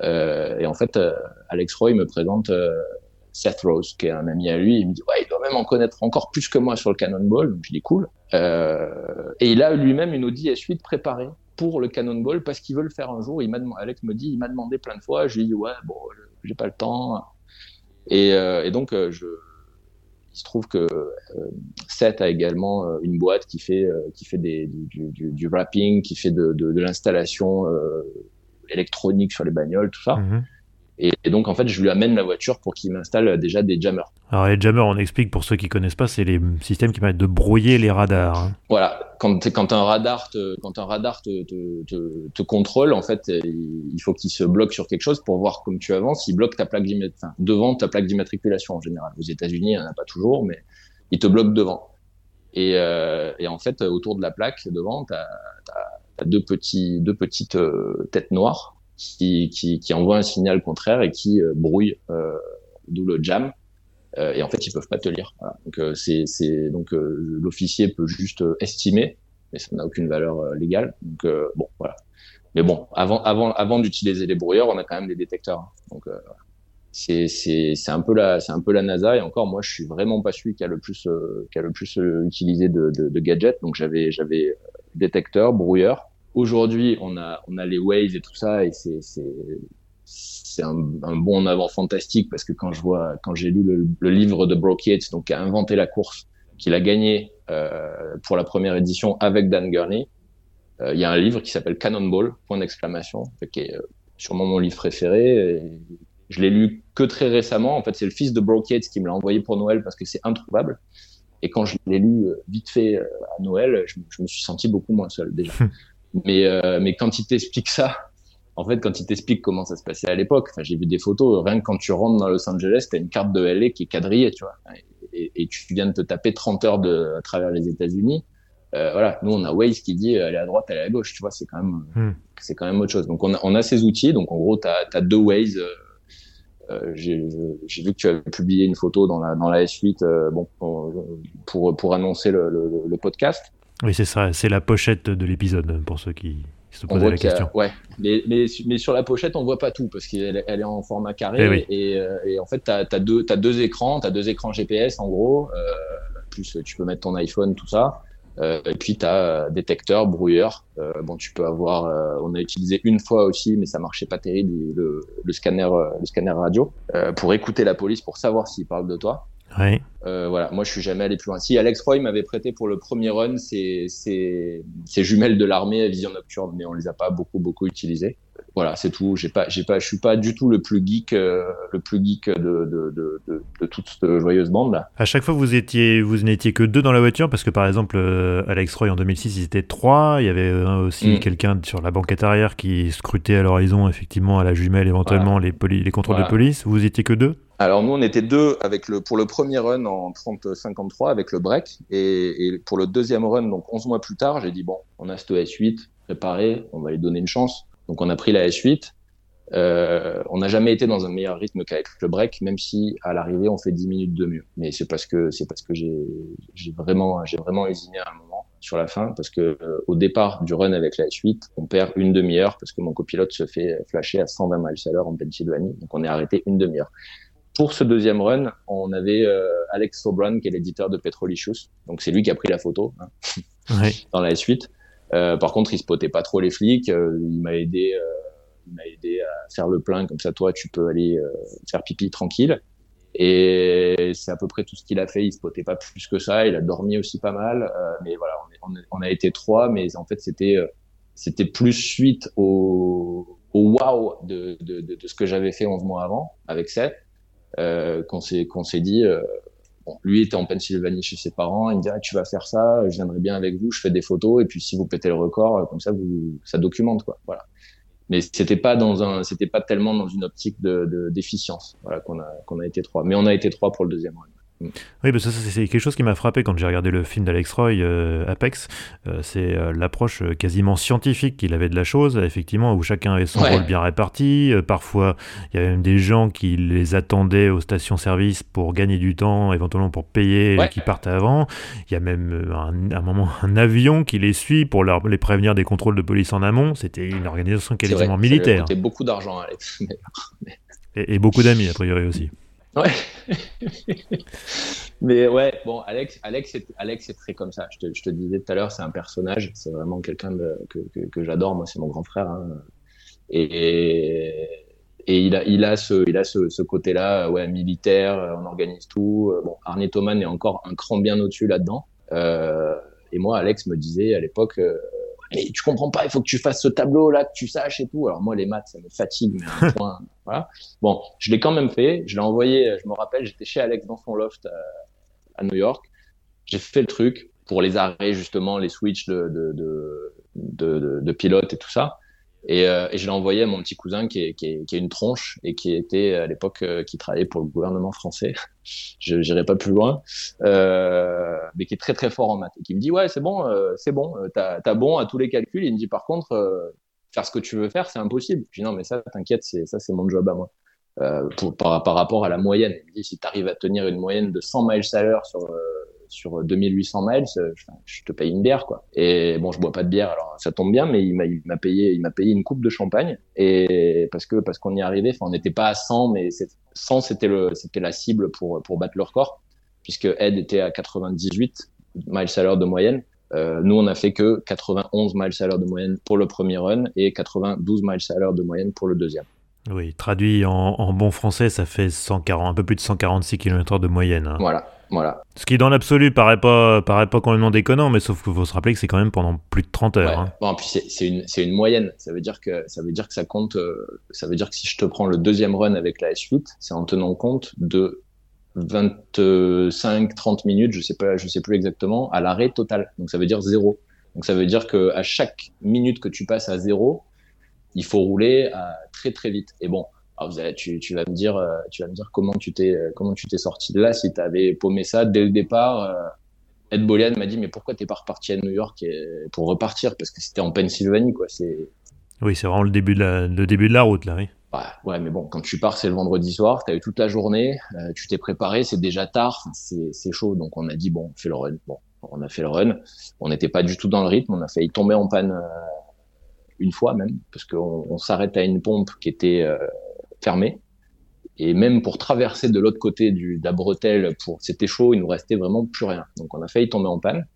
Euh, et en fait, euh, Alex Roy me présente euh, Seth Rose, qui est un ami à lui. Il me dit, ouais, il doit même en connaître encore plus que moi sur le Cannonball. Donc je dis, cool. Et il a lui-même une Audi S8 préparée pour le Cannonball parce qu'il veut le faire un jour. Il Alex me dit, il m'a demandé plein de fois. Je lui dis, ouais, bon, j'ai pas le temps. Et, donc, il se trouve que Seth a également une boîte qui fait, qui fait du, wrapping, qui fait de l'installation électronique sur les bagnoles, tout ça. Mhm. Et, donc, en fait, je lui amène la voiture pour qu'il m'installe déjà des jammers. Alors, les jammers, on explique pour ceux qui connaissent pas, c'est les systèmes qui permettent de brouiller les radars. Hein. Voilà, quand, quand un radar, te, quand un radar te, te, te, contrôle, en fait, il faut qu'il se bloque sur quelque chose pour voir comme tu avances. Il bloque ta plaque enfin, devant ta plaque d'immatriculation en général. Aux États-Unis, il n'y en a pas toujours, mais il te bloque devant. Et, euh, et en fait, autour de la plaque devant, tu as deux petits, deux petites euh, têtes noires qui, qui, qui, envoient un signal contraire et qui euh, brouillent, euh, d'où le jam. et en fait, ils peuvent pas te lire. Donc, c'est, donc l'officier peut juste estimer, mais ça n'a aucune valeur légale. Donc, bon, voilà. mais bon, avant, avant, avant d'utiliser les brouilleurs, on a quand même des détecteurs. Hein. Donc, euh, c'est, c'est, c'est un peu la, c'est un peu la NASA. Et encore, moi, je suis vraiment pas celui qui a le plus, euh, qui a le plus utilisé de, de, de, gadgets. Donc, j'avais, j'avais détecteur, brouilleur. Aujourd'hui, on a, on a les Waze et tout ça, et c'est, c'est, un, un bon en avant fantastique parce que quand je vois, quand j'ai lu le, le, livre de Brock Yates, donc qui a inventé la course, qu'il a gagné euh, pour la première édition avec Dan Gurney, euh, il y a un livre qui s'appelle Cannonball, point d'exclamation, qui est euh, sûrement mon livre préféré. je l'ai lu que très récemment. En fait, c'est le fils de Brock Yates qui me l'a envoyé pour Noël parce que c'est introuvable. Et quand je l'ai lu euh, vite fait à Noël, je, je, me suis senti beaucoup moins seul déjà. mais, euh, mais quand il t'explique ça, en fait, quand il t'explique comment ça se passait à l'époque, enfin, j'ai vu des photos, rien que quand tu rentres dans Los Angeles, t'as une carte de LA qui est quadrillée, tu vois. Et, et, tu viens de te taper 30 heures de, à travers les États-Unis. Euh, voilà, nous on a Waze qui dit euh, aller à droite, aller à gauche, tu vois, c'est quand même hmm. c'est quand même autre chose. Donc on a, on a ces outils, donc en gros tu as, deux Waze. Euh, euh j'ai vu que tu as publié une photo dans la dans la S8, euh, bon pour, pour annoncer le, le, le podcast. Oui c'est ça, c'est la pochette de l'épisode pour ceux qui se posaient la question. ouais, mais, mais, mais, sur la pochette on voit pas tout parce qu'elle elle est en format carré eh et, et, en fait tu as, deux as deux écrans, tu as deux écrans GPS en gros. plus tu peux mettre ton iPhone tout ça. Euh, et puis tu as euh, détecteur, brouilleur. Euh, bon, tu peux avoir. on a utilisé une fois aussi, mais ça marchait pas terrible le, le scanner, le scanner radio pour écouter la police pour savoir s'ils parlent de toi. Ouais. Euh, voilà, moi je suis jamais allé plus loin. Si Alex Roy m'avait prêté pour le premier run ses, ses, ses jumelles de l'armée à vision nocturne, mais on les a pas beaucoup beaucoup utilisées voilà, c'est tout. J'ai pas, j'ai pas, je suis pas du tout le plus geek, euh, le plus geek de, de, de, de, toute cette joyeuse bande là. À chaque fois, vous étiez, vous n'étiez que deux dans la voiture parce que par exemple, euh, Alex Roy en 2006, ils étaient trois. Il y avait euh, aussi mm. quelqu'un sur la banquette arrière qui scrutait à l'horizon, effectivement, à la jumelle, éventuellement les, les contrôles de police. Vous étiez que deux? Alors nous, on était deux avec le pour le premier run en 30-53 avec le break et, et, pour le deuxième run, donc 11 mois plus tard, j'ai dit bon, on a ce S8 préparé, on va lui donner une chance. Donc on a pris la S8. Euh, on n'a jamais été dans un meilleur rythme qu'avec le break, même si à l'arrivée on fait 10 minutes de mieux. Mais c'est parce que c'est parce que j'ai vraiment j'ai vraiment hésiné à un moment sur la fin parce que euh, au départ du run avec la S8, on perd une demi-heure parce que mon copilote se fait flasher à 120 miles à l'heure en Pennsylvanie, donc on est arrêté une demi-heure. Pour ce deuxième run, on avait euh, Alex Sobran qui est l'éditeur de Petrolicious, donc c'est lui qui a pris la photo hein, dans la S8. Euh, par contre, il spotait pas trop les flics. Euh, il m'a aidé, euh, il m'a aidé à faire le plein. Comme ça, toi, tu peux aller faire pipi tranquille. Et c'est à peu près tout ce qu'il a fait. Il spotait pas plus que ça. Il a dormi aussi pas mal. mais voilà, on, on, a été trois. Mais en fait, c'était c'était plus suite au, au wow de, de, de, de ce que j'avais fait 11 mois avant avec Seth euh, qu'on s'est qu'on s'est dit Bon, lui était en Pennsylvanie chez ses parents. Il me dit tu vas faire ça, je viendrai bien avec vous, je fais des photos et puis si vous pétez le record, euh, comme ça vous ça documente quoi. Voilà. Mais c'était pas dans un, c'était pas tellement dans une optique de d'efficience. voilà qu'on a qu'on a été trois. Mais on a été trois pour le deuxième round. Oui, bah ça, c'est quelque chose qui m'a frappé quand j'ai regardé le film d'Alex Roy, euh, Apex. Euh, c'est euh, l'approche quasiment scientifique qu'il avait de la chose, effectivement, où chacun avait son rôle bien réparti. parfois, il y avait même des gens qui les attendaient aux stations-service pour gagner du temps, éventuellement pour payer, et qui partent avant. Il y a même un, un, moment un avion qui les suit pour leur, les prévenir des contrôles de police en amont. C'était une organisation quasiment militaire. C'était beaucoup d'argent, Alex. et, et beaucoup d'amis, a priori aussi. Ouais. Mais ouais, bon, Alex, Alex, est, Alex est très comme ça. Je te, disais tout à l'heure, c'est un personnage. C'est vraiment quelqu'un que, que, j'adore. Moi, c'est mon grand frère. Hein. Et, et il a, il a ce, il a ce, ce côté-là, ouais, militaire. On organise tout. Bon, Arnie Thoman est encore un cran bien au-dessus là-dedans. Euh, et moi, Alex me disait à l'époque. Euh, mais tu comprends pas, il faut que tu fasses ce tableau là, que tu saches et tout. Alors moi les maths ça me fatigue mais un voilà. Bon, je l'ai quand même fait, je l'ai envoyé, je me rappelle, j'étais chez Alex dans son loft à, à New York. J'ai fait le truc pour les arrêts justement, les switches de, de pilote et tout ça. Et, euh, et je l'ai envoyé à mon petit cousin qui est, qui, est, qui est une tronche et qui était à l'époque euh, qui travaillait pour le gouvernement français. je n'irai pas plus loin, euh, mais qui est très très fort en maths et qui me dit ouais c'est bon, euh, c'est bon, t'as as bon à tous les calculs. Il me dit par contre faire ce que tu veux faire c'est impossible. Je dis non mais ça t'inquiète c'est ça c'est mon job à moi. Pour, par, par rapport à la moyenne. Il me dit si tu arrives à tenir une moyenne de 100 miles à l'heure sur sur 2800 miles, je, te paye une bière, quoi. Et bon, je bois pas de bière, alors ça tombe bien, mais il m'a payé, il m'a payé une coupe de champagne. Et parce que parce qu'on y arrivait, enfin, on n'était pas à 100, mais 100 c'était le, c'était la cible pour pour battre le record, puisque Ed était à 98 miles à l'heure de moyenne. Euh, nous, on a fait que 91 miles à l'heure de moyenne pour le premier run et 92 miles à l'heure de moyenne pour le deuxième. Oui, traduit en, bon français, ça fait 140, un peu plus de 146 km de moyenne. Hein. Voilà, voilà. Ce qui, dans l'absolu, paraît pas, paraît pas complètement déconnant, mais sauf qu'il faut se rappeler que c'est quand même pendant plus de 30 heures. Hein. Bon, puis c'est une, une, moyenne. Ça veut dire que ça veut dire que ça compte. Euh, ça veut dire que si je te prends le deuxième run avec la S8, c'est en tenant compte de 25-30 minutes, je sais pas, je sais plus exactement, à l'arrêt total. Donc ça veut dire zéro. Donc ça veut dire que à chaque minute que tu passes à zéro, il faut rouler à très très vite. Et bon, tu, tu, vas me dire, euh, tu vas me dire comment tu t'es comment tu t'es sorti de là si tu avais paumé ça dès le départ. Euh, Ed Bolian m'a dit mais pourquoi t'es pas reparti à New York pour repartir? Parce que c'était en Pennsylvanie quoi. C'est oui, c'est vraiment le début de la, le début de la route là, oui. Ouais, mais bon, quand tu pars, c'est le vendredi soir, tu as eu toute la journée, euh, tu t'es préparé, c'est déjà tard, c'est chaud, donc on a dit, bon, on fait le run. Bon, on a fait le run, on n'était pas du tout dans le rythme, on a failli tomber en panne euh, une fois même, parce qu'on on, s'arrête à une pompe qui était euh, fermée, et même pour traverser de l'autre côté du d'Abretel, pour c'était chaud, il nous restait vraiment plus rien. Donc on a failli tomber en panne.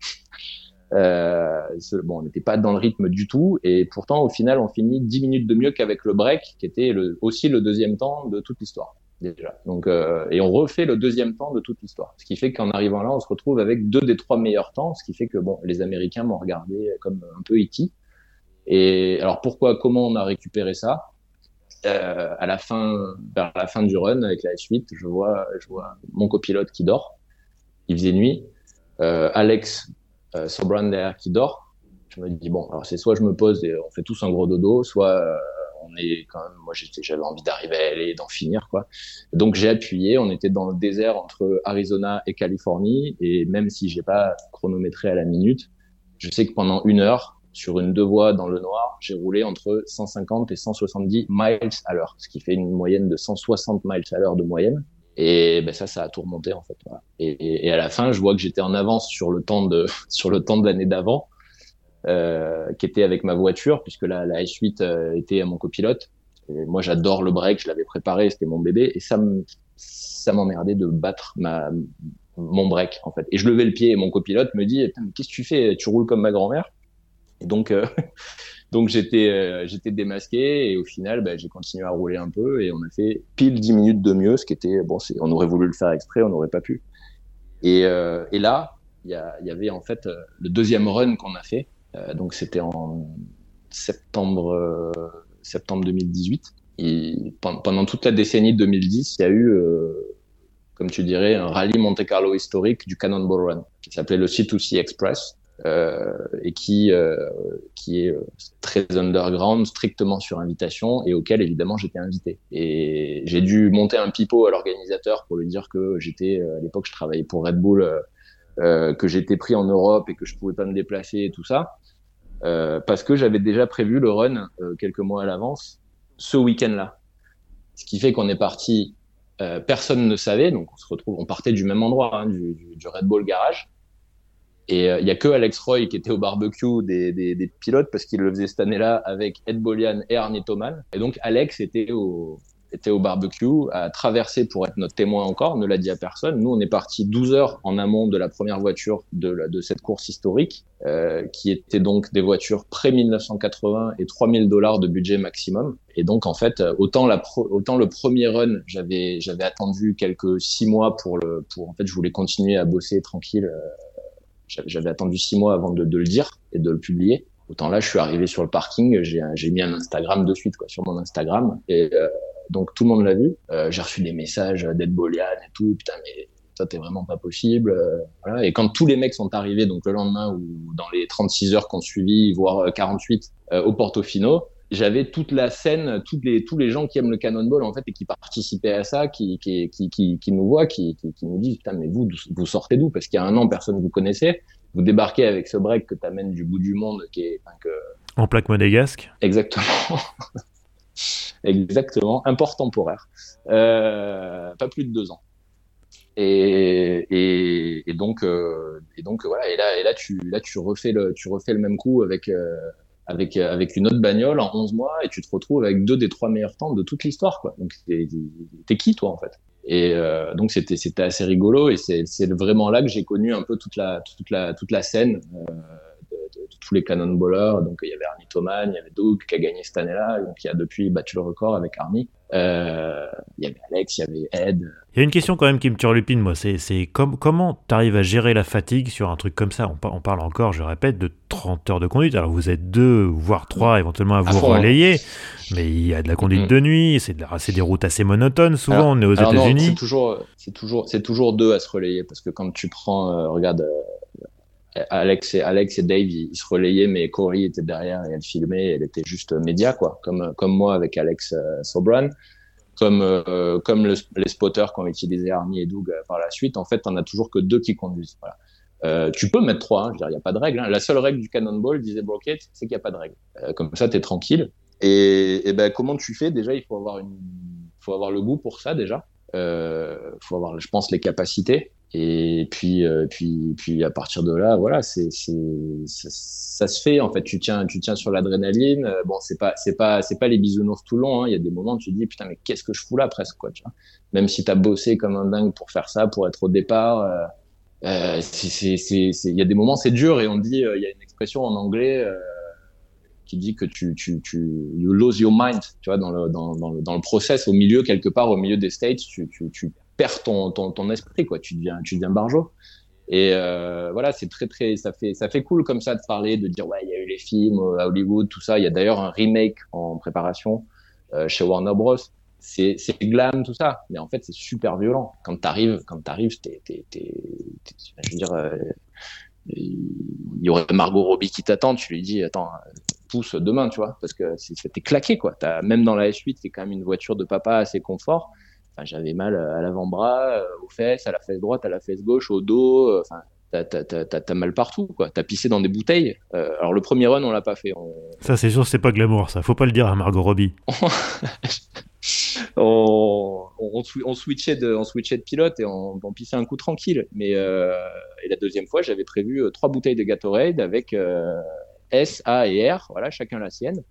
Euh, bon, on n'était pas dans le rythme du tout, et pourtant au final on finit 10 minutes de mieux qu'avec le break, qui était aussi le deuxième temps de toute l'histoire déjà. Donc euh, et on refait le deuxième temps de toute l'histoire, ce qui fait qu'en arrivant là, on se retrouve avec deux des trois meilleurs temps, ce qui fait que bon, les Américains m'ont regardé comme un peu iti. Et alors pourquoi, comment on a récupéré ça? Euh, À la fin, vers la fin du run avec la S8, je vois, je vois mon copilote qui dort. Il faisait nuit. Euh, Alex euh, Sobran derrière qui dort. Je me dis, bon, alors c'est soit je me pose et on fait tous un gros dodo, soit euh, on est quand même, moi j'avais envie d'arriver à aller, d'en finir, quoi. Donc j'ai appuyé, on était dans le désert entre Arizona et Californie, et même si j'ai pas chronométré à la minute, je sais que pendant une heure, sur une deux voies dans le noir, j'ai roulé entre 150 et 170 miles à l'heure, ce qui fait une moyenne de 160 miles à l'heure de moyenne. Et ben ça, ça a tout remonté en fait. Et, à la fin, je vois que j'étais en avance sur le temps de sur le temps de l'année d'avant, euh, qui était avec ma voiture, puisque la, la S8 euh, était à mon copilote. Moi, j'adore le break, je l'avais préparé, c'était mon bébé, et ça ça m'emmerdait de battre ma mon break en fait. Et je levais le pied et mon copilote me dit qu'est-ce que tu fais? Tu roules comme ma grand-mère? Et donc euh, Donc j'étais euh, j'étais démasqué et au final bah, j'ai continué à rouler un peu et on a fait pile 10 minutes de mieux, ce qui était bon, on aurait voulu le faire exprès, on n'aurait pas pu. Et, euh, et là, il y, y, avait en fait euh, le deuxième run qu'on a fait. Euh, donc c'était en septembre euh, septembre 2018. Et pendant toute la décennie 2010, il y a eu comme tu dirais, un rallye Monte Carlo historique du Cannonball Run, qui s'appelait le C2C Express, et qui euh, qui est euh, très underground, strictement sur invitation et auquel évidemment j'étais invité. Et j'ai dû monter un pipeau à l'organisateur pour lui dire que j'étais à l'époque je travaillais pour Red Bull, que j'étais pris en Europe et que je pouvais pas me déplacer et tout ça. Euh, parce que j'avais déjà prévu le run euh, quelques mois à l'avance ce week-end-là. Ce qui fait qu'on est parti, euh, personne ne savait, donc on se retrouve, on partait du même endroit, hein, du, du, Red Bull Garage, et il euh, y a que Alex Roy qui était au barbecue des, des, des pilotes parce qu'il le faisait cette année-là avec Ed Bolian et Arnie Thoman. Et donc Alex était au, était au barbecue, a traversé pour être notre témoin encore, ne l'a dit à personne. Nous, on est parti 12 heures en amont de la première voiture de, la, de cette course historique, euh, qui était donc des voitures pré-1980 et 3000 dollars de budget maximum. Et donc, en fait, autant, la autant le premier run, j'avais j'avais attendu quelques six mois pour le, pour en fait, je voulais continuer à bosser tranquille. Euh, j'avais attendu six mois avant de, de, le dire et de le publier. Autant là, je suis arrivé sur le parking, j'ai mis un Instagram de suite, quoi, sur mon Instagram. Et euh, donc, tout le monde l'a vu. Euh, j'ai reçu des messages d'Ed Bolian et tout. Putain, mais ça, t'es vraiment pas possible. Euh, voilà. Et quand tous les mecs sont arrivés, donc le lendemain ou dans les 36 heures qu'on suivi, voire 48, euh, au Portofino, j'avais toute la scène, toutes les, tous les gens qui aiment le cannonball en fait et qui participaient à ça, qui, qui, qui, qui, qui nous voient, qui, qui, qui, nous disent putain mais vous vous sortez d'où? Parce qu'il y a un an personne vous connaissait, vous débarquez avec ce break que t'amènes du bout du monde, qui est enfin, que... en plaque monégasque. Exactement. Exactement, import temporaire. Euh, pas plus de deux ans. Et, et, et donc, euh, et donc voilà. Et là, et là, tu, là, tu refais le, tu refais le même coup avec, euh, avec, avec une autre bagnole en 11 mois et tu te retrouves avec deux des trois meilleurs temps de toute l'histoire, quoi. Donc, t'es qui, toi, en fait? Et euh, donc, c'était, c'était assez rigolo et c'est, c'est vraiment là que j'ai connu un peu toute la, toute la, toute la scène. Euh, de, tous les cannonballers. Donc, il y avait Arnie Thoman, il y avait Doug qui a gagné cette année-là, donc il a depuis battu le record avec Arnie. Euh, il y avait Alex, il y avait Ed. Il y a une question quand même qui me turlupine, moi. C'est, comment tu arrives à gérer la fatigue sur un truc comme ça? On, on, parle encore, je répète, de 30 heures de conduite. Alors vous êtes deux, voire trois éventuellement à vous hein. relayer, mais il y a de la conduite mm. de nuit, c'est, de c'est des routes assez monotones. Souvent, on est aux États-Unis. C'est toujours, c'est, toujours, c'est toujours deux à se relayer parce que quand tu prends, euh, regarde, euh, Alex et, Alex et Dave, ils, se relayaient, mais Cory était derrière et elle filmait, elle était juste média, quoi, comme, comme moi avec Alex euh, Sobran, comme, euh, comme les spotters qu'ont utilisé Arnie et Doug euh, par la suite. En fait, on a toujours que deux qui conduisent. Euh, tu peux mettre trois, hein, je il n'y a pas de règle. Hein. La seule règle du Cannonball, disait Brockett, c'est qu'il n'y a pas de règle. Euh, comme ça, tu es tranquille. Et, et, ben, comment tu fais? Déjà, il faut avoir, une, faut avoir le goût pour ça, déjà. Il faut avoir, je pense, les capacités. Et puis, euh, puis, puis à partir de là, voilà, c'est, ça, ça, se fait. En fait, tu tiens, tu tiens sur l'adrénaline. Euh, bon, c'est pas, c'est pas, c'est pas les bisounours tout long. Hein. Il y a des moments où tu te dis, putain, mais qu'est-ce que je fous là presque, quoi. Tu vois Même si t'as bossé comme un dingue pour faire ça, pour être au départ, euh, euh il y a des moments, c'est dur. Et on dit, il y a une expression en anglais qui dit que tu, tu, tu, you lose your mind. Tu vois, dans le, dans, dans le, dans le process, au milieu quelque part, au milieu des states, tu, tu, tu perds ton, ton, ton, esprit, quoi. Tu deviens, tu deviens barjo. Et euh, voilà, c'est très très, ça fait ça fait cool comme ça de parler, de dire ouais, il y a eu les films euh, à Hollywood, tout ça. Il y a d'ailleurs un remake en préparation euh, chez Warner Bros. C'est glam tout ça, mais en fait c'est super violent. Quand t'arrives, quand t'arrives, t'es t'es t'es, je veux dire, il y aurait Margot Robbie qui t'attend, tu lui dis attends pousse demain, tu vois, parce que c'était claqué quoi. As, même dans la S8, c'est quand même une voiture de papa assez confort j'avais mal à l'avant-bras, euh, aux fesses, à la fesse droite, à la fesse gauche, au dos. Euh, enfin, t'as mal partout, quoi. T'as pissé dans des bouteilles. Euh, alors le premier run, on l'a pas fait. Ça, c'est sûr, c'est pas glamour, ça. Faut pas le dire à Margot Robbie. on, on, switchait de, on switchait de pilote et on, on pissait un coup tranquille. Mais et la deuxième fois, j'avais prévu trois bouteilles de Gatorade avec S, A et R, voilà, chacun la sienne.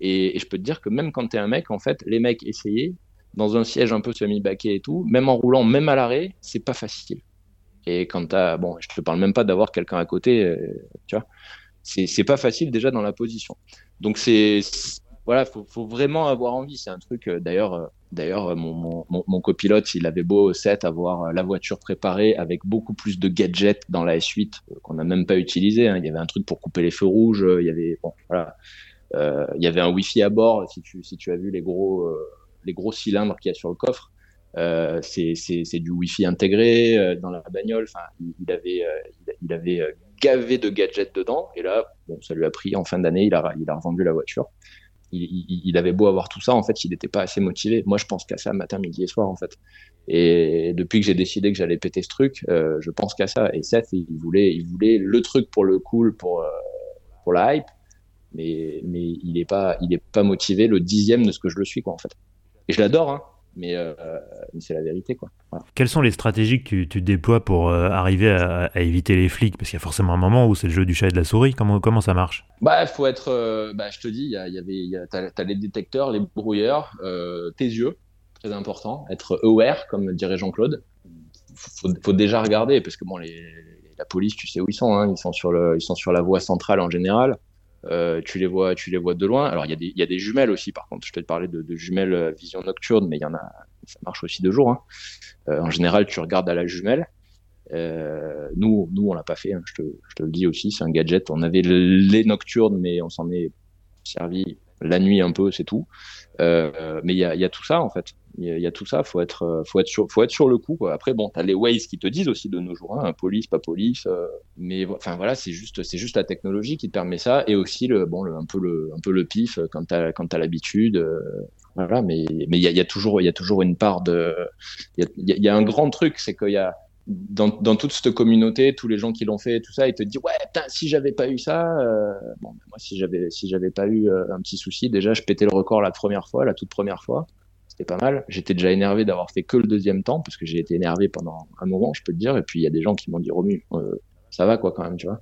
Et, et je peux te dire que même quand t'es un mec, en fait, les mecs essayaient dans un siège un peu semi-baqué et tout, même en roulant, même à l'arrêt, c'est pas facile. Et quand t'as, bon, je te parle même pas d'avoir quelqu'un à côté, euh, tu vois, c'est, pas facile déjà dans la position. Donc c'est, voilà, faut, vraiment avoir envie. C'est un truc, euh, d'ailleurs, euh, d'ailleurs, mon, mon, copilote, il avait beau au set avoir la voiture préparée avec beaucoup plus de gadgets dans la S8 qu'on n'a même pas utilisé. Hein. Il y avait un truc pour couper les feux rouges, il y avait, bon, voilà, il y avait un Wi-Fi à bord. Si tu, si tu as vu les gros les gros cylindres qu'il y a sur le coffre. Euh, c'est du Wi-Fi intégré euh, dans la bagnole. Enfin, il, avait, euh, il, avait gavé de gadgets dedans. Et là, bon, ça lui a pris en fin d'année, il a, il a revendu la voiture. Il, il, avait beau avoir tout ça, en fait, il n'était pas assez motivé. Moi, je pense qu'à ça matin, midi et soir, en fait. Et depuis que j'ai décidé que j'allais péter ce truc, euh, je pense qu'à ça. Et Seth, il voulait, il voulait le truc pour le cool, pour, euh, pour la hype, mais, mais il n'est pas, pas motivé le dixième de ce que je le suis, quoi, en fait. Et je l'adore, hein, mais, euh, mais c'est la vérité. Quoi. Quelles sont les stratégies que tu, tu déploies pour euh, arriver à, à, éviter les flics? Parce qu'il y a forcément un moment où c'est le jeu du chat et de la souris. Comment, comment ça marche? Bah, faut être. Euh, bah, je te dis, y, y avait, y a, t'as, as les détecteurs, les brouilleurs, tes yeux, très important. Être aware, comme dirait Jean-Claude. Faut, faut déjà regarder, parce que bon, les, la police, tu sais où ils sont. Hein, ils sont sur le, ils sont sur la voie centrale en général. Euh, tu les vois, tu les vois de loin. Alors il y, a des, y a des jumelles aussi, par contre. Je te parlais de, de jumelles euh, vision nocturne, mais il y en a, ça marche aussi de jour. Hein. Euh, en général, tu regardes à la jumelle. Euh, nous, nous, on l'a pas fait. Hein, je, te, je, te, le dis aussi, c'est un gadget. On avait les nocturnes, mais on s'en est servi la nuit un peu, c'est tout. Euh, mais il y a, y a, tout ça en fait. Il y, y, a tout ça. Faut être, euh, faut être sur, faut être sur le coup. Quoi. Après, bon, t'as les Waze qui te disent aussi de nos jours, hein, police, pas police. Euh, mais enfin voilà, c'est juste, c'est juste la technologie qui te permet ça, et aussi le, bon, le, un peu le, un peu le pif quand t'as, quand t'as l'habitude. Euh, voilà, mais mais il y a, y a, toujours, il y a toujours une part de, il y a, y a un grand truc, c'est qu'il y a dans, toute cette communauté, tous les gens qui l'ont fait, tout ça, ils te disent ouais, putain, si j'avais pas eu ça, euh, bon, ben, moi si j'avais si j'avais pas eu euh, un petit souci, déjà je pétais le record la première fois, la toute première fois. c'était pas mal. J'étais déjà énervé d'avoir fait que le deuxième temps, parce que j'ai été énervé pendant un moment, je peux te dire. Et puis il y a des gens qui m'ont dit Romu, euh, ça va quoi quand même, tu vois.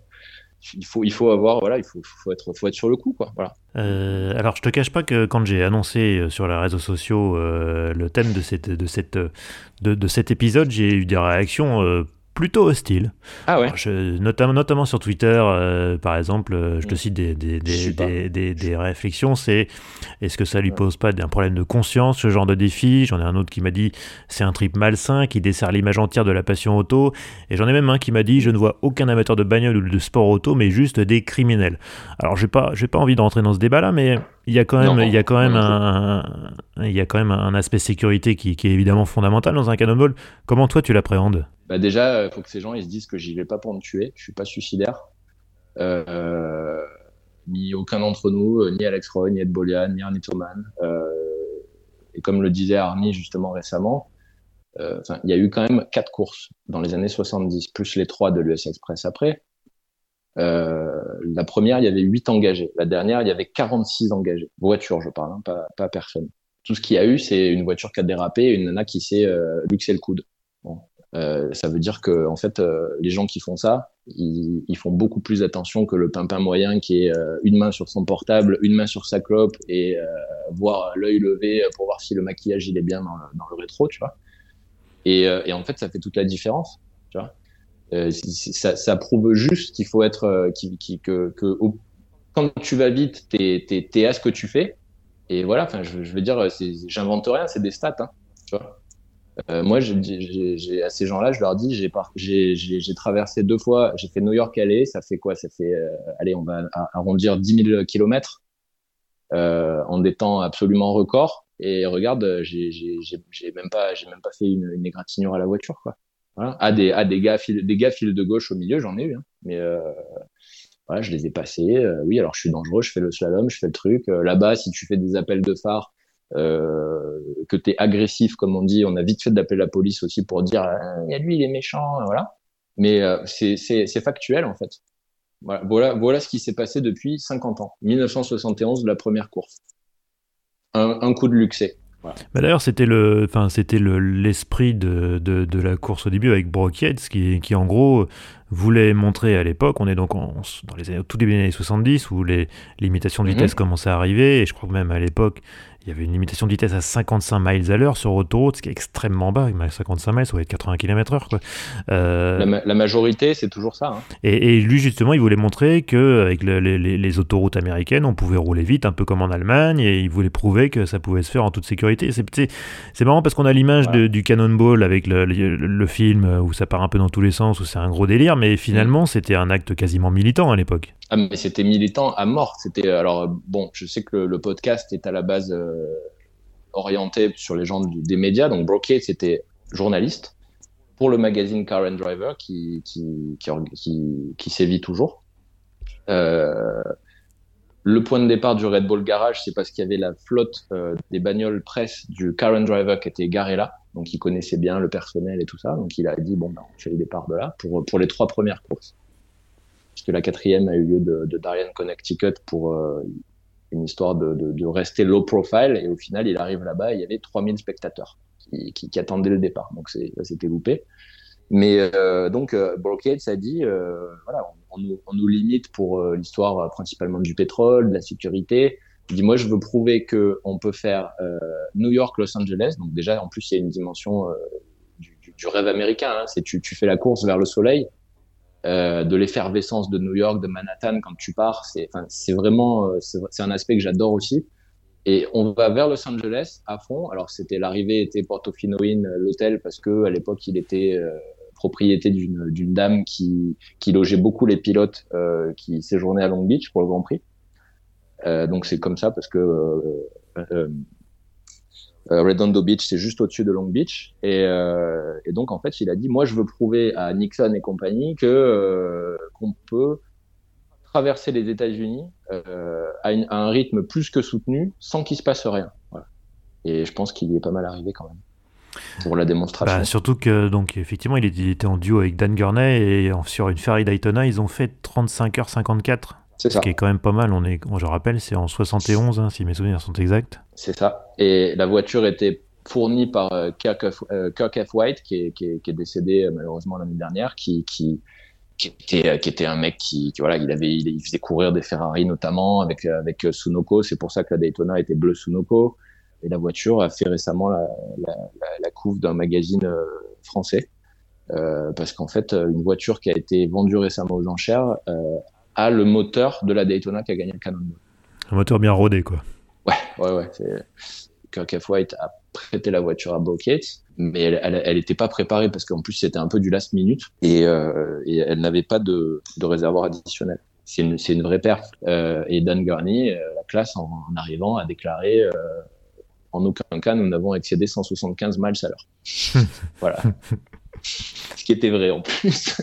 Il faut, il faut avoir, voilà, il faut, faut, être, faut être sur le coup, quoi. Voilà. Euh, alors, je te cache pas que quand j'ai annoncé euh, sur les réseaux sociaux le thème de, cette, de, cette, de, de cet épisode, j'ai eu des réactions plutôt hostile. Ah ouais. notamment, notamment sur Twitter, euh, par exemple, euh, je te mm. cite des, des, des, des, des réflexions, c'est est-ce que ça lui pose pas un problème de conscience, ce genre de défi? J'en ai un autre qui m'a dit c'est un trip malsain qui dessert l'image entière de la passion auto. Et j'en ai même un qui m'a dit je ne vois aucun amateur de bagnole ou de sport auto, mais juste des criminels. Alors j'ai pas, j'ai pas envie d'entrer dans ce débat-là, mais il y a quand même, il y a quand même un, il y a quand même un aspect sécurité qui, qui est évidemment fondamental dans un cannonball. Comment toi tu l'appréhendes? Bah déjà, il faut que ces gens ils se disent que j'y vais pas pour me tuer, je suis pas suicidaire. Euh, ni aucun d'entre nous, euh, ni Alex Roy, ni Ed Bolian, ni Arnie Thoman. Euh, et comme le disait Arnie justement récemment, euh, il y a eu quand même quatre courses dans les années 70, plus les trois de l'US Express après. Euh, la première, il y avait huit engagés. La dernière, il y avait 46 engagés. Voiture, je parle, hein, pas, pas personne. Tout ce qu'il y a eu, c'est une voiture qui a dérapé et une nana qui s'est euh, luxé le coude. Euh, ça veut dire que en fait, euh, les gens qui font ça, ils, ils, font beaucoup plus attention que le pimpin moyen qui est euh, une main sur son portable, une main sur sa clope et voir l'œil levé pour voir si le maquillage il est bien dans le, dans le rétro, tu vois. Et, et, en fait, ça fait toute la différence, tu vois. ça, ça, prouve juste qu'il faut être, qui, qui, que, que quand tu vas vite, t'es es, à ce que tu fais. Et voilà, enfin, je, je veux dire, j'invente rien, c'est des stats, hein, tu vois. Euh, moi, j'ai à ces gens-là, je leur dis, j'ai traversé deux fois, j'ai fait New York aller, ça fait quoi? Ça fait, euh, allez, on va arrondir 10 000 kilomètres euh, en des temps absolument records. Et regarde, j'ai même pas, j'ai même pas fait une, une, égratignure à la voiture, quoi. Voilà. Ah, des, ah, des gars, fil, des gars fil de gauche au milieu, j'en ai eu, hein. mais euh, voilà, je les ai passés. Euh, oui, alors je suis dangereux, je fais le slalom, je fais le truc. Euh, là-bas, si tu fais des appels de phare que tu es agressif, comme on dit. On a vite fait d'appeler la police aussi pour dire il y a lui, il est méchant, voilà. Mais euh, c'est factuel en fait. Voilà, ce qui s'est passé depuis 50 ans. 1971, la première course. Un, coup de luxe. Voilà. Bah D'ailleurs, c'était le, enfin, c'était l'esprit de, la course au début avec Brockheads qui, qui en gros voulait montrer à l'époque, on est donc en, dans les années, tout début des années 70 où les limitations de mhm. vitesse commençaient à arriver et je crois que même à l'époque il y avait une limitation de vitesse à 55 miles à l'heure sur autoroute, ce qui est extrêmement bas. 55 miles, ça va être 80 km/h. Euh... La, majorité, c'est toujours ça. Hein. Et, et, lui, justement, il voulait montrer qu'avec le, les, les, autoroutes américaines, on pouvait rouler vite, un peu comme en Allemagne, et il voulait prouver que ça pouvait se faire en toute sécurité. C'est marrant parce qu'on a l'image du Cannonball avec le, le, film où ça part un peu dans tous les sens, où c'est un gros délire, mais finalement, mm. c'était un acte quasiment militant à l'époque. Ah, mais c'était militant à mort. C'était alors bon, je sais que le, podcast est à la base euh, orienté sur les gens des médias. Donc Brocade, c'était journaliste pour le magazine Car and Driver qui qui qui, qui, sévit toujours. Euh, le point de départ du Red Bull Garage, c'est parce qu'il y avait la flotte euh, des bagnoles presse du and Driver qui était garée là. Donc il connaissait bien le personnel et tout ça. Donc il a dit bon, ben, on fait le départ de là pour pour les trois premières courses puisque la quatrième a eu lieu de, de Darien Connecticut pour euh, une histoire de, de, de, rester low profile. Et au final, il arrive là-bas, il y avait 3000 spectateurs qui, qui, attendaient le départ. Donc c'était loupé. Mais euh, donc, euh, ça dit, euh, voilà, on, nous, limite pour euh, l'histoire principalement du pétrole, de la sécurité. Il dit, moi, je veux prouver que on peut faire New York, Los Angeles. Donc déjà, en plus, il y a une dimension du, rêve américain. Hein. C'est tu, tu fais la course vers le soleil euh, de l'effervescence de New York, de Manhattan quand tu pars. C'est, vraiment, euh, c'est un aspect que j'adore aussi. Et on va vers Los Angeles à fond. Alors c'était l'arrivée était Portofino Inn, euh, l'hôtel, parce que à l'époque il était euh, propriété d'une, dame qui, logeait beaucoup les pilotes euh, qui séjournaient à Long Beach pour le Grand Prix. donc c'est comme ça parce que euh, Redondo Beach, c'est juste au-dessus de Long Beach. Et, euh, donc, en fait, il a dit, moi, je veux prouver à Nixon et compagnie que euh, qu'on peut traverser les États-Unis euh, à, un rythme plus que soutenu sans qu'il se passe rien. Et je pense qu'il y est pas mal arrivé quand même pour la démonstration. Bah, surtout que, donc, effectivement, il était en duo avec Dan Gurney et sur une Ferrari Daytona, ils ont fait 35h54 Ce qui est quand même pas mal. On est, je rappelle, c'est en 71, hein, si mes souvenirs sont exacts. C'est ça. Et la voiture était fournie par euh, Kirk, F. Euh, White, qui est, qui, est, qui est, décédé euh, malheureusement l'année dernière, qui, qui, qui, était, qui était un mec qui, voilà, il avait, il, faisait courir des Ferrari notamment avec avec Sunoco. C'est pour ça que la Daytona était bleu Sunoco. Et la voiture a fait récemment la, la, la, la couve d'un magazine français. Euh, parce qu'en fait, une voiture qui a été vendue récemment aux enchères euh, a le moteur de la Daytona qui a gagné le Cannonball. Un moteur bien rodé, quoi. Ouais, ouais, ouais. Kirk F. White a prêté la voiture à Bucket, mais elle n'était pas préparée parce qu'en plus c'était un peu du last minute et, euh, et elle n'avait pas de, de, réservoir additionnel. C'est une, une, vraie perte. Euh, et Dan Gurney, euh, la classe, en, en, arrivant, a déclaré euh, en aucun cas nous n'avons excédé 175 miles à l'heure. voilà. Ce qui était vrai en plus.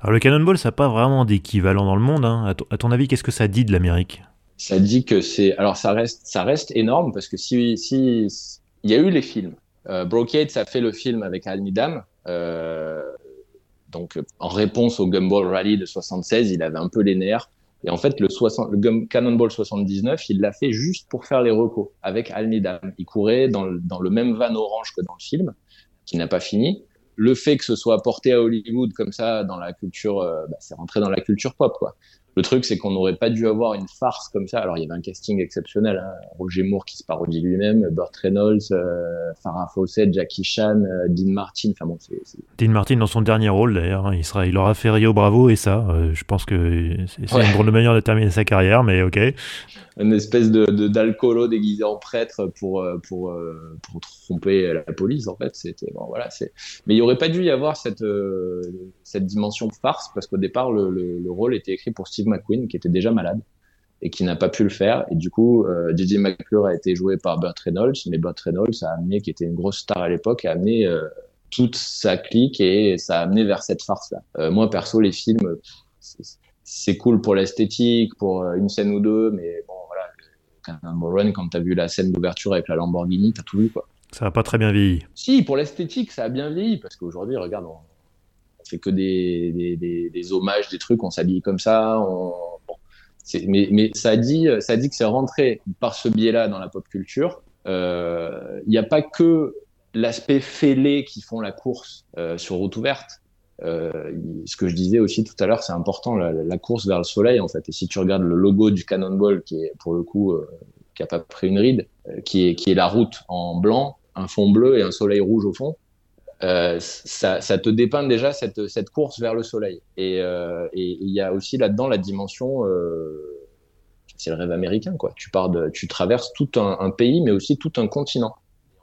Alors le Cannonball, ça n'a pas vraiment d'équivalent dans le monde. Hein. À, ton avis, qu'est-ce que ça dit de l'Amérique? Ça dit que c'est. Alors ça reste, ça reste énorme parce que si, si, il y a eu les films. Euh, Brocade, ça fait le film avec Al Nidam. Euh, donc en réponse au Gumball Rally de 76, il avait un peu les nerfs. Et en fait, le, 60, le Cannonball 79, il l'a fait juste pour faire les recos avec Al Nidam. Il courait dans le, dans le même van orange que dans le film, qui n'a pas fini le fait que ce soit porté à Hollywood comme ça dans la culture, euh, bah, c'est rentré dans la culture pop quoi. Le truc, c'est qu'on n'aurait pas dû avoir une farce comme ça. Alors, il y avait un casting exceptionnel. Hein. Roger Moore qui se parodie lui-même, Burt Reynolds, euh, Farah Fawcett, Jackie Chan, euh, Dean Martin. Enfin bon, c'est, Dean Martin dans son dernier rôle d'ailleurs. Hein. il sera, il aura fait Rio Bravo et ça. Euh, je pense que c'est une drôle de manière de terminer sa carrière, mais ok. Une espèce de, d'alcoolo déguisé en prêtre pour pour pour tromper la police en fait. C'était bon voilà. C'est. Mais il n'y aurait pas dû y avoir cette cette dimension farce parce qu'au départ le, le, le rôle était écrit pour Steve McQueen qui était déjà malade et qui n'a pas pu le faire. Et du coup, euh, DJ McClure a été joué par Burt Reynolds, mais Burt Reynolds a amené, qui était une grosse star à l'époque, a amené euh, toute sa clique et ça a amené vers cette farce-là. Euh, moi, perso, les films, c'est cool pour l'esthétique, pour euh, une scène ou deux, mais bon, voilà, Run, quand t'as vu la scène d'ouverture avec la Lamborghini, t'as tout vu, quoi. Ça a pas très bien vieilli. Si, pour l'esthétique, ça a bien vieilli, parce qu'aujourd'hui, regarde, on, fait que des, des, hommages, des trucs, on s'habille comme ça. Mais, ça dit, ça dit que c'est rentré par ce biais-là dans la pop culture. Il euh, n'y a pas que l'aspect fêlé qui font la course euh, sur route ouverte. Euh, ce que je disais aussi tout à l'heure, c'est important, la, la, course vers le soleil, en fait. Et si tu regardes le logo du Cannonball, qui est pour le coup, qui a pas pris une ride, qui, est, qui est la route en blanc, un fond bleu et un soleil rouge au fond, euh, ça, te dépeint déjà cette, course vers le soleil. Et euh, il y a aussi là-dedans la dimension, euh, c'est le rêve américain, quoi. Tu pars de, tu traverses tout un, pays, mais aussi tout un continent.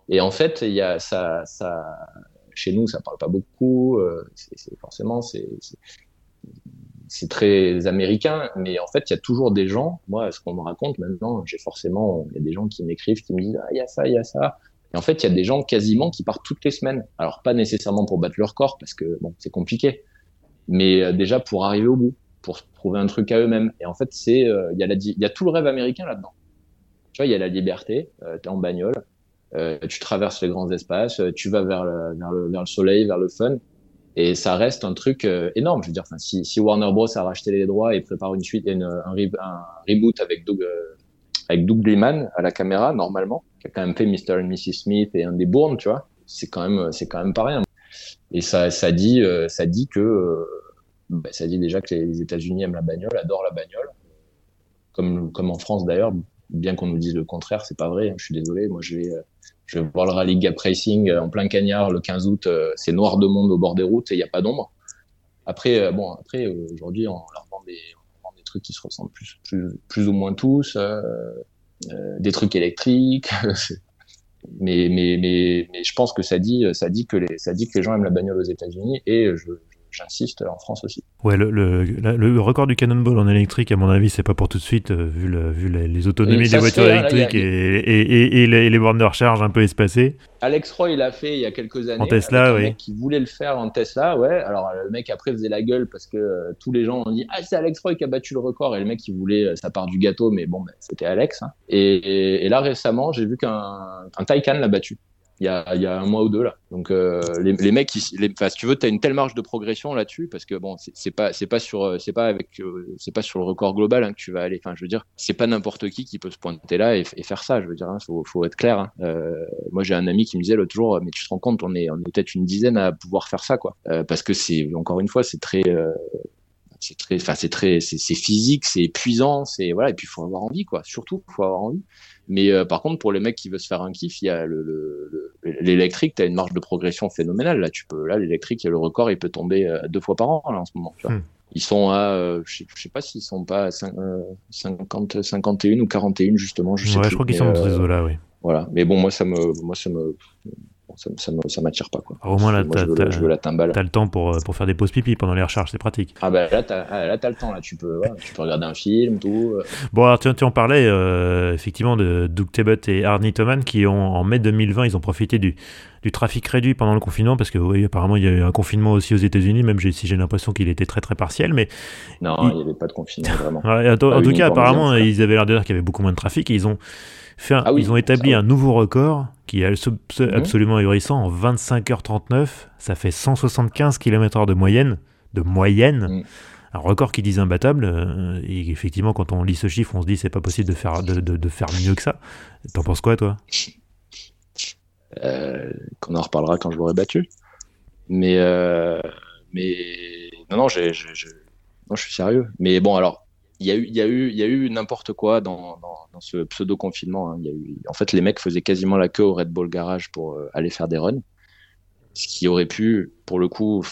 Et en fait, il y a ça, ça, chez nous, ça parle pas beaucoup. C'est forcément, c'est c'est très américain, mais en fait, il y a toujours des gens. Moi, ce qu'on me raconte maintenant, j'ai forcément, il y a des gens qui m'écrivent, qui me disent, ah, il y a ça, il y a ça. Et en fait, il y a des gens quasiment qui partent toutes les semaines. Alors, pas nécessairement pour battre leur corps, parce que bon, c'est compliqué, mais euh, déjà pour arriver au bout, pour trouver un truc à eux-mêmes. Et en fait, c'est euh, il y, a y a tout le rêve américain là-dedans. Tu vois, il y a la liberté, euh, tu es en bagnole, euh, tu traverses les grands espaces, tu vas vers le, vers, le, vers le soleil, vers le fun. Et ça reste un truc énorme. Je veux dire, si, si Warner Bros a racheté les droits et prépare une suite, un, un, reboot avec Doug, avec Doug Liman à la caméra, normalement, qui a quand même fait Mr. et Mrs. Smith et un des Bourne, tu vois, c'est quand même, c'est quand même pas rien. Et ça, ça dit, euh, ça dit que, euh, bah, ça dit déjà que les États-Unis aiment la bagnole, adorent la bagnole, comme, comme en France d'ailleurs. Bien qu'on nous dise le contraire, c'est pas vrai. Hein, je suis désolé. Moi, je vais, euh, je vais voir le rallye Gap Racing en plein cagnard le 15 août. c'est noir de monde au bord des routes et il n'y a pas d'ombre. Après, bon, après aujourd'hui, on leur vend des, trucs qui se ressemblent plus, plus, plus ou moins tous, euh, euh, des trucs électriques. mais, mais, mais, je pense que ça dit, ça dit que les, ça dit que les gens aiment la bagnole aux États-Unis et je, j'insiste, en France aussi. Ouais, le, le, le, record du Cannonball en électrique, à mon avis, c'est pas pour tout de suite, euh, vu, le, vu les, autonomies des voitures électriques et, et, et, les, les, bornes de recharge un peu espacées. Alex Roy l'a fait il y a quelques années. En Tesla, oui. Qui voulait le faire en Tesla, ouais. Alors le mec après faisait la gueule parce que euh, tous les gens ont dit ah c'est Alex Roy qui a battu le record et le mec il voulait euh, sa part du gâteau, mais bon c'était Alex. Hein. Et, là récemment j'ai vu qu'un un Taycan l'a battu. Il y a, il y a un mois ou deux là. Donc euh, les, les, mecs, les, si tu veux, tu as une telle marge de progression là-dessus parce que bon, c'est pas c'est pas sur c'est pas avec c'est pas sur le record global hein, que tu vas aller. Enfin, je veux dire, c'est pas n'importe qui qui peut se pointer là et, et faire ça. Je veux dire, hein, faut, faut être clair. Hein. Euh, moi, j'ai un ami qui me disait l'autre jour, mais tu te rends compte, on est on est peut-être une dizaine à pouvoir faire ça quoi. Euh, parce que c'est encore une fois, c'est très c'est très, enfin c'est très, c'est physique, c'est épuisant, c'est voilà, et puis il faut avoir envie quoi. Surtout, faut avoir envie. Mais euh, par contre, pour les mecs qui veulent se faire un kiff, il y a le l'électrique, tu as une marge de progression phénoménale. Là, tu peux, là, l'électrique, le record, il peut tomber euh, deux fois par an là, en ce moment. Tu vois. Hmm. Ils sont à, euh, je, sais, sais pas s'ils sont pas à 50, 51 ou 41 justement. Je, sais ouais, je crois qu'ils sont dans ces eaux-là, oui. Voilà. Mais bon, moi, ça me, moi, ça me, ça, ça m'attire pas. Quoi. au moins, là, tu je, veux la timbale. T'as le temps pour, pour faire des pauses pipi pendant les recharges, c'est pratique. Ah bah là, t'as ah, as le temps, là, tu peux, tu peux regarder un film, tout. Euh. Bon, alors tu, tu en parlais euh, effectivement de Doug Tebbutt et Arnie Toman qui ont, en mai 2020, ils ont profité du, du trafic réduit pendant le confinement parce que oui, apparemment il y a eu un confinement aussi aux États-unis, même si j'ai l'impression qu'il était très très partiel. Mais non, il n'y avait pas de confinement vraiment. en, tout cas, apparemment, ils avaient l'air de dire qu'il y avait beaucoup moins de trafic et ils ont ah ils ont établi un nouveau record qui est mhm. absolument ahurissant en 25h39. Ça fait 175 km/h de moyenne. De moyenne. Un record qui disent imbattable. Euh, et effectivement, quand on lit ce chiffre, on se dit c'est pas possible de faire, de, faire mieux que ça. T'en penses quoi, toi? Euh, Qu'on en reparlera quand je l'aurai battu. Mais, euh, mais non, non, je suis sérieux. Mais bon, alors, il y a eu, il y a eu, il y a eu n'importe quoi dans, dans, dans, ce pseudo confinement. Hein. Il y a eu, en fait, les mecs faisaient quasiment la queue au Red Bull Garage pour euh, aller faire des runs, ce qui aurait pu, pour le coup,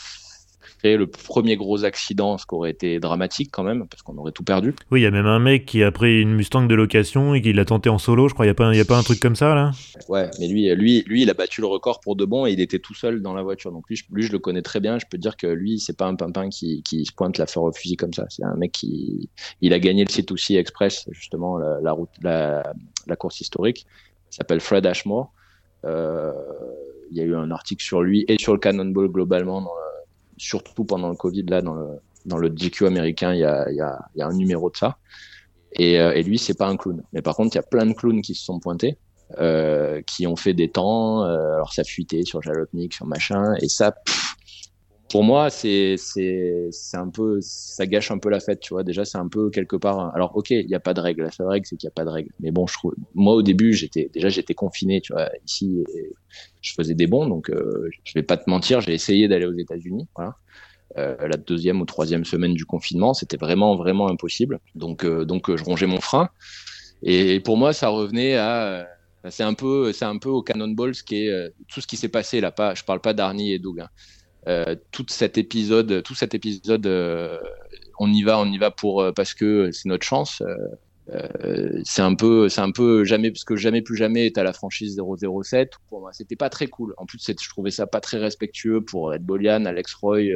le premier gros accident, ce qui aurait été dramatique quand même, parce qu'on aurait tout perdu. Oui, il y a même un mec qui a pris une Mustang de location et qui l'a tenté en solo, je crois. Il n'y a, pas un, y a pas un truc comme ça, là? Ouais, mais lui, lui, lui, il a battu le record pour de bon et il était tout seul dans la voiture. Donc lui, je, lui, je le connais très bien. Je peux dire que lui, c'est pas un pimpin qui, qui se pointe la fleur au fusil comme ça. C'est un mec qui il a gagné le C2C Express, justement, la, route, la, la course historique. Il s'appelle Fred Ashmore. Euh, il y a eu un article sur lui et sur le Cannonball globalement dans surtout pendant le Covid, là, dans le, dans le GQ américain, il y a, y, a, y a, un numéro de ça. Et, euh, et lui, c'est pas un clown. Mais par contre, il y a plein de clowns qui se sont pointés, euh, qui ont fait des temps. Euh, alors, ça fuitait sur Jalopnik, sur machin. Et ça, pour moi, c'est un peu ça gâche un peu la fête, tu vois. Déjà, c'est un peu quelque part. Alors, ok, il n'y a pas de règle. La seule règle, c'est qu'il n'y a pas de règle. Mais bon. Moi, au début, j'étais déjà j'étais confiné, tu vois. Ici, je faisais des bons, donc euh, je vais pas te mentir, j'ai essayé d'aller aux États-Unis. Voilà. Euh, la deuxième ou troisième semaine du confinement, c'était vraiment vraiment impossible. Donc euh, donc je rongeais mon frein. Et pour moi, ça revenait à c'est un peu c'est un peu au Cannonball ce qui est tout ce qui s'est passé là. Pas, je parle pas d'Arnie et Doug. Euh, tout cet épisode, tout cet épisode, euh, on y va, on y va pour euh, parce que c'est notre chance. c'est un peu, c'est un peu jamais parce que jamais plus jamais à la franchise 007. Pour moi, c'était pas très cool. En plus, je trouvais ça pas très respectueux pour Ed Bolian, Alex Roy,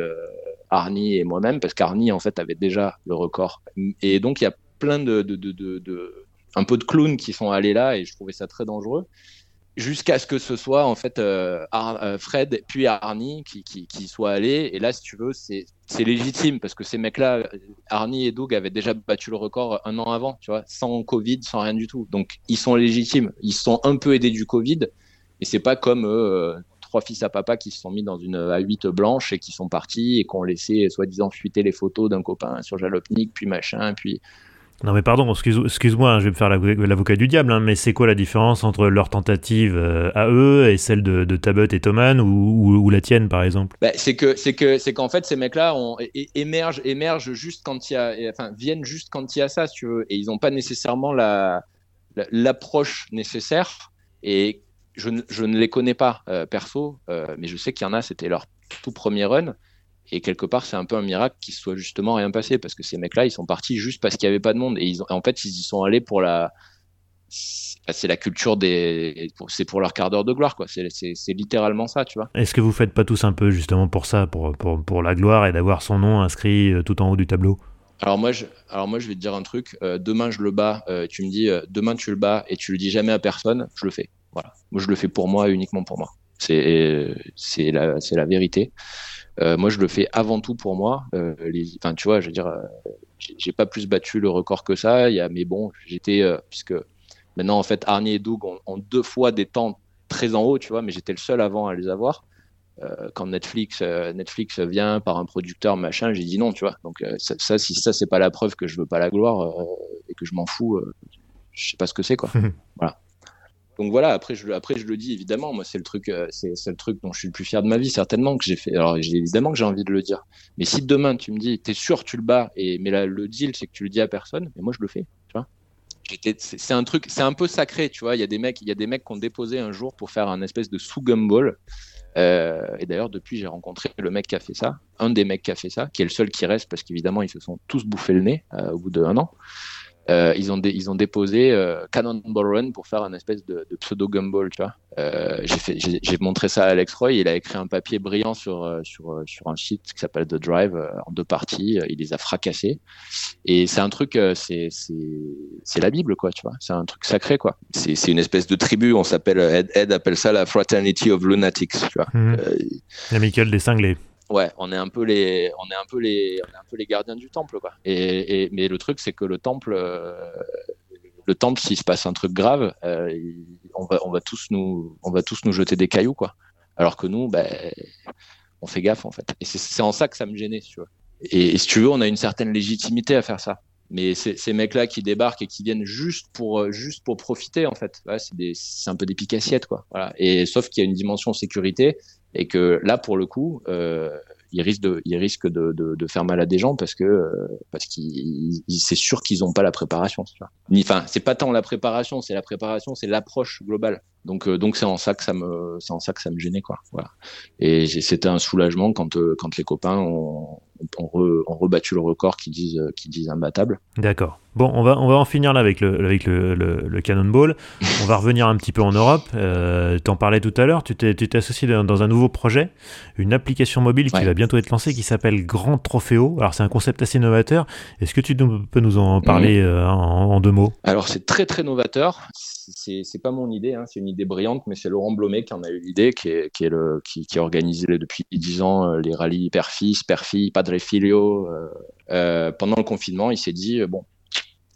Arnie et moi-même parce qu'Arnie en fait avait déjà le record. Et donc il y a plein de, de, de, un peu de clowns qui sont allés là et je trouvais ça très dangereux jusqu'à ce que ce soit en fait euh, euh, Fred puis Arnie qui, qui, qui soient allés. Et là, si tu veux, c'est légitime parce que ces mecs-là, Arnie et Doug avaient déjà battu le record un an avant, tu vois, sans Covid, sans rien du tout. Donc ils sont légitimes. Ils sont un peu aidés du Covid, et c'est pas comme euh, trois fils à papa qui se sont mis dans une A8 blanche et qui sont partis et qui ont laissé soi-disant fuiter les photos d'un copain sur Jalopnik, puis machin, puis non mais pardon, excuse-moi, hein, je vais me faire l'avocat du diable, hein, mais c'est quoi la différence entre leur tentative euh, à eux et celle de, Tabut et Thoman ou, la tienne par exemple? Bah, C'est que c'est que c'est qu'en fait ces mecs-là émergent émergent juste quand il y a, enfin viennent juste quand il y a ça, si tu veux, et ils n'ont pas nécessairement la l'approche nécessaire. Et je, je, ne les connais pas euh, perso, euh, mais je sais qu'il y en a, c'était leur tout premier run. Et quelque part, c'est un peu un miracle qu'il soit justement rien passé parce que ces mecs-là, ils sont partis juste parce qu'il n'y avait pas de monde. Et ils ont, en fait, ils y sont allés pour la. C'est la culture des. C'est pour leur quart d'heure de gloire, quoi. C'est littéralement ça, tu vois. Est-ce que vous faites pas tous un peu justement pour ça, pour, pour, pour la gloire et d'avoir son nom inscrit euh, tout en haut du tableau? Alors moi, je, alors moi, je vais te dire un truc. Euh, demain, je le bats. Euh, tu me dis, demain, tu le bats et tu le dis jamais à personne. Je le fais. Voilà. Moi, je le fais pour moi, uniquement pour moi. C'est c'est la, la vérité. Euh, moi, je le fais avant tout pour moi. Euh, les, tu vois, je veux dire, euh, j'ai pas plus battu le record que ça. Il y a, mais bon, j'étais puisque maintenant en fait, Arnie et Doug ont, deux fois des temps très en haut, tu vois, mais j'étais le seul avant à les avoir. Euh, quand Netflix, euh, Netflix vient par un producteur machin, j'ai dit non, tu vois. Donc euh, ça, si ça c'est pas la preuve que je veux pas la gloire et que je m'en fous, je sais pas ce que c'est quoi. voilà. Donc voilà. Après je, le dis évidemment, moi c'est le truc, c'est, le truc dont je suis le plus fier de ma vie certainement que j'ai fait. Alors évidemment que j'ai envie de le dire. Mais si demain tu me dis, t'es sûr tu le bats mais le deal c'est que tu le dis à personne, mais moi je le fais, tu vois c'est un truc, c'est un peu sacré, tu vois. Il y a des mecs, il y a des mecs qui ont déposé un jour pour faire un espèce de sous gumball euh, et d'ailleurs, depuis, j'ai rencontré le mec qui a fait ça, un des mecs qui a fait ça, qui est le seul qui reste parce qu'évidemment, ils se sont tous bouffés le nez euh, au bout d'un an. Euh, ils, ont ils ont déposé euh, Cannonball Run pour faire un espèce de, de pseudo gumball, tu vois. Euh, j'ai montré ça à Alex Roy, il a écrit un papier brillant sur euh, sur sur un site qui s'appelle The Drive en deux parties. Il les a fracassés et c'est un truc, c'est la Bible quoi, tu vois. C'est un truc sacré quoi. C'est une espèce de tribu. On s'appelle Ed, Ed, appelle ça la Fraternity of Lunatics, tu vois. Mmh. L'amicale des cinglés ouais, on est un peu les, on est un peu les, on est un peu les gardiens du temple, quoi. Et, mais le truc, c'est que le temple, euh, le temple, s'il se passe un truc grave, euh, on va, on va tous nous, on va tous nous jeter des cailloux, quoi. Alors que nous, ben, on fait gaffe, en fait. Et c'est en ça que ça me gênait, tu vois. Et, si tu veux, on a une certaine légitimité à faire ça. Mais ces mecs-là qui débarquent et qui viennent juste pour, euh, juste pour profiter, en fait, ouais, c'est un peu des picassiettes, quoi. Voilà. Et sauf qu'il y a une dimension sécurité et que là, pour le coup, euh, il risque de, il risque de, de, de, faire mal à des gens parce que euh, parce qu'il c'est sûr qu'ils n'ont pas la préparation. Ni, enfin, c'est pas tant la préparation, c'est la préparation, c'est l'approche globale. Donc euh, donc c'est en ça que ça me c'est en ça que ça me gênait quoi. Voilà. Et c'était un soulagement quand euh, quand les copains ont, ont, rebattu le record qui disent qui disent imbattable. D'accord. Bon, on va, on va en finir là avec le, avec le, le, Cannonball. on va revenir un petit peu en Europe. Euh, tu en parlais tout à l'heure, tu t'es associé dans, un nouveau projet, une application mobile qui va bientôt être lancée qui s'appelle Grand Trophéo. Alors c'est un concept assez novateur. Est-ce que tu peux nous en parler mhm. euh, en, deux mots? Alors c'est très très novateur. C'est pas mon idée, hein. c'est une idée brillante, mais c'est Laurent Blomet qui en a eu l'idée, qui, est, qui, depuis dix ans euh, les rallyes père-fils, père-fille, padre filio. Euh, pendant le confinement, il s'est dit, bon,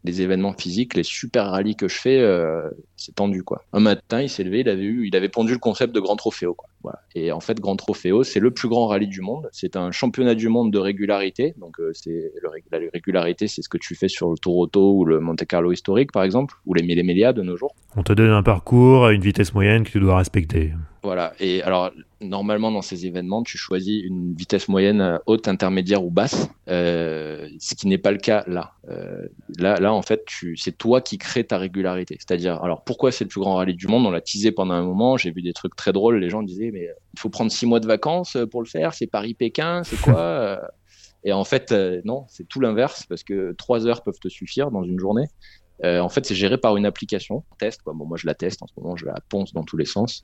les événements physiques, les super rallyes que je fais, euh, c'est tendu quoi. Un matin, il s'est levé, il avait eu, il avait pondu le concept de Grand Trophéo quoi. Et en fait, Grand Trophéo, c'est le plus grand rallye du monde. C'est un championnat du monde de régularité. Donc euh, c'est la régularité, c'est ce que tu fais sur le Tour Auto ou le Monte Carlo historique par exemple, ou les Mille de nos jours. On te donne un parcours à une vitesse moyenne que tu dois respecter. Voilà. Et alors, normalement, dans ces événements, tu choisis une vitesse moyenne euh, haute, intermédiaire ou basse, euh, ce qui n'est pas le cas là. Euh, là, là, en fait, c'est toi qui crée ta régularité. C'est-à-dire, alors, pourquoi c'est le plus grand rallye du monde? On l'a teasé pendant un moment. J'ai vu des trucs très drôles. Les gens disaient, mais il faut prendre six mois de vacances pour le faire. C'est Paris-Pékin, c'est quoi Et en fait, non, c'est tout l'inverse parce que trois heures peuvent te suffire dans une journée. en fait, c'est géré par une application. Test, quoi. Bon, moi, je la teste en ce moment, je la ponce dans tous les sens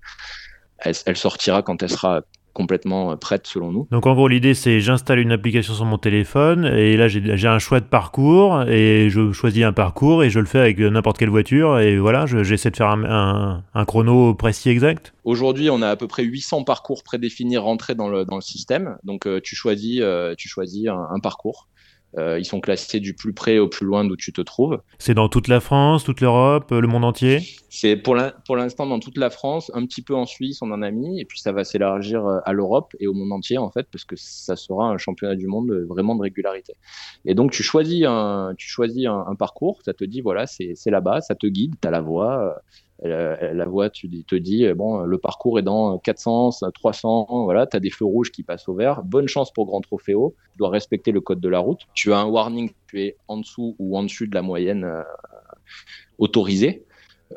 elle, sortira quand elle sera complètement prête selon nous. Donc en gros l'idée c'est j'installe une application sur mon téléphone et là j'ai un choix de parcours et je choisis un parcours et je le fais avec n'importe quelle voiture et voilà j'essaie de faire un, chrono précis exact. Aujourd'hui on a à peu près 800 parcours prédéfinis rentrés dans le, dans le système donc euh, tu choisis, euh, tu choisis un parcours euh, ils sont classés du plus près au plus loin d'où tu te trouves. C'est dans toute la France, toute l'Europe, le monde entier? C'est pour l'instant dans toute la France, un petit peu en Suisse, on en a mis, et puis ça va s'élargir euh, à l'Europe et au monde entier en fait, parce que ça sera un championnat du monde vraiment de régularité. Et donc tu choisis un, tu choisis un, un parcours, ça te dit voilà, c'est là-bas, ça te guide, tu as la voie, la voie tu te dis bon le parcours est dans 400 300 voilà tu as des feux rouges qui passent au vert. Bonne chance pour Grand Trophéo tu dois respecter le code de la route. Tu as un warning tu es en dessous ou en dessus de la moyenne euh, autorisée.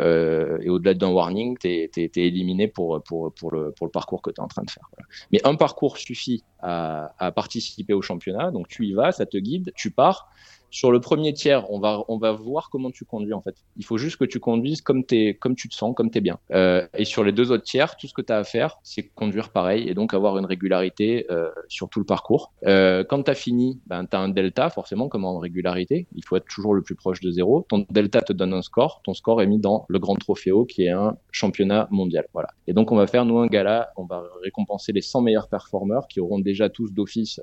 Euh, et au-delà d'un warning, tu es, éliminé pour le parcours que tu es en train de faire. Mais un parcours suffit à, à, participer au championnat, donc tu y vas, ça te guide, tu pars, sur le premier tiers, on va, on va voir comment tu conduis en fait. Il faut juste que tu conduises comme, comme tu te sens, comme tu es bien. Euh, et sur les deux autres tiers, tout ce que tu as à faire, c'est conduire pareil et donc avoir une régularité euh, sur tout le parcours. Euh, quand tu as fini, ben, tu as un delta forcément comme en régularité. Il faut être toujours le plus proche de zéro. Ton delta te donne un score. Ton score est mis dans le Grand Trophéo qui est un championnat mondial. Voilà. Et donc on va faire nous un gala. On va récompenser les 100 meilleurs performeurs qui auront déjà tous d'office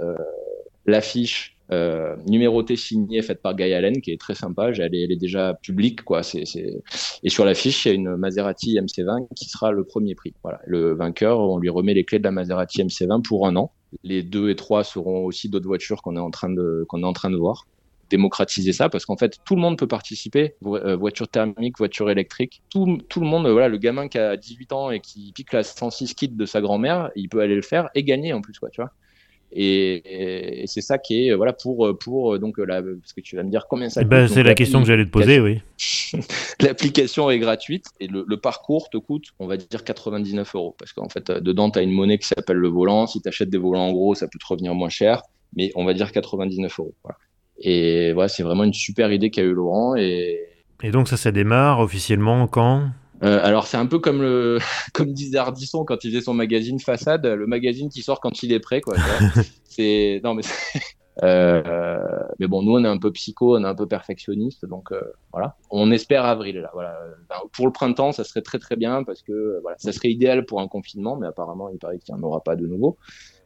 l'affiche euh, numérotée, signée, faite par Guy Allen, qui est très sympa. Elle est, elle est déjà publique, quoi. Et sur l'affiche, il y a une Maserati MC20 qui sera le premier prix. Voilà. Le vainqueur, on lui remet les clés de la Maserati MC20 pour un an. Les deux et trois seront aussi d'autres voitures qu'on est en train de, voir démocratiser ça parce qu'en fait tout le monde peut participer euh, voiture thermique voiture électrique tout, tout le monde voilà le gamin qui a 18 ans et qui pique la 106 kit de sa grand-mère il peut aller le faire et gagner en plus quoi tu vois et, c'est ça qui est voilà pour pour donc là parce que tu vas me dire combien ça eh ben, c'est la question que j'allais te poser oui. l'application est gratuite et le, parcours te coûte on va dire 99 euros. Parce qu'en fait dedans tu as une monnaie qui s'appelle le volant. Si tu achètes des volants en gros ça peut te revenir moins cher mais on va dire 99 euros et voilà c'est vraiment une super idée qu'a eu Laurent et et donc ça ça démarre officiellement quand? Euh, alors c'est un peu comme le comme disait Ardisson quand il faisait son magazine Façade, le magazine qui sort quand il est prêt quoi. c'est non mais euh, mais bon nous on est un peu psycho, on est un peu perfectionniste donc euh, voilà. On espère avril là voilà. pour le printemps ça serait très très bien parce que voilà ça serait idéal pour un confinement mais apparemment il paraît qu'il n'y en aura pas de nouveau.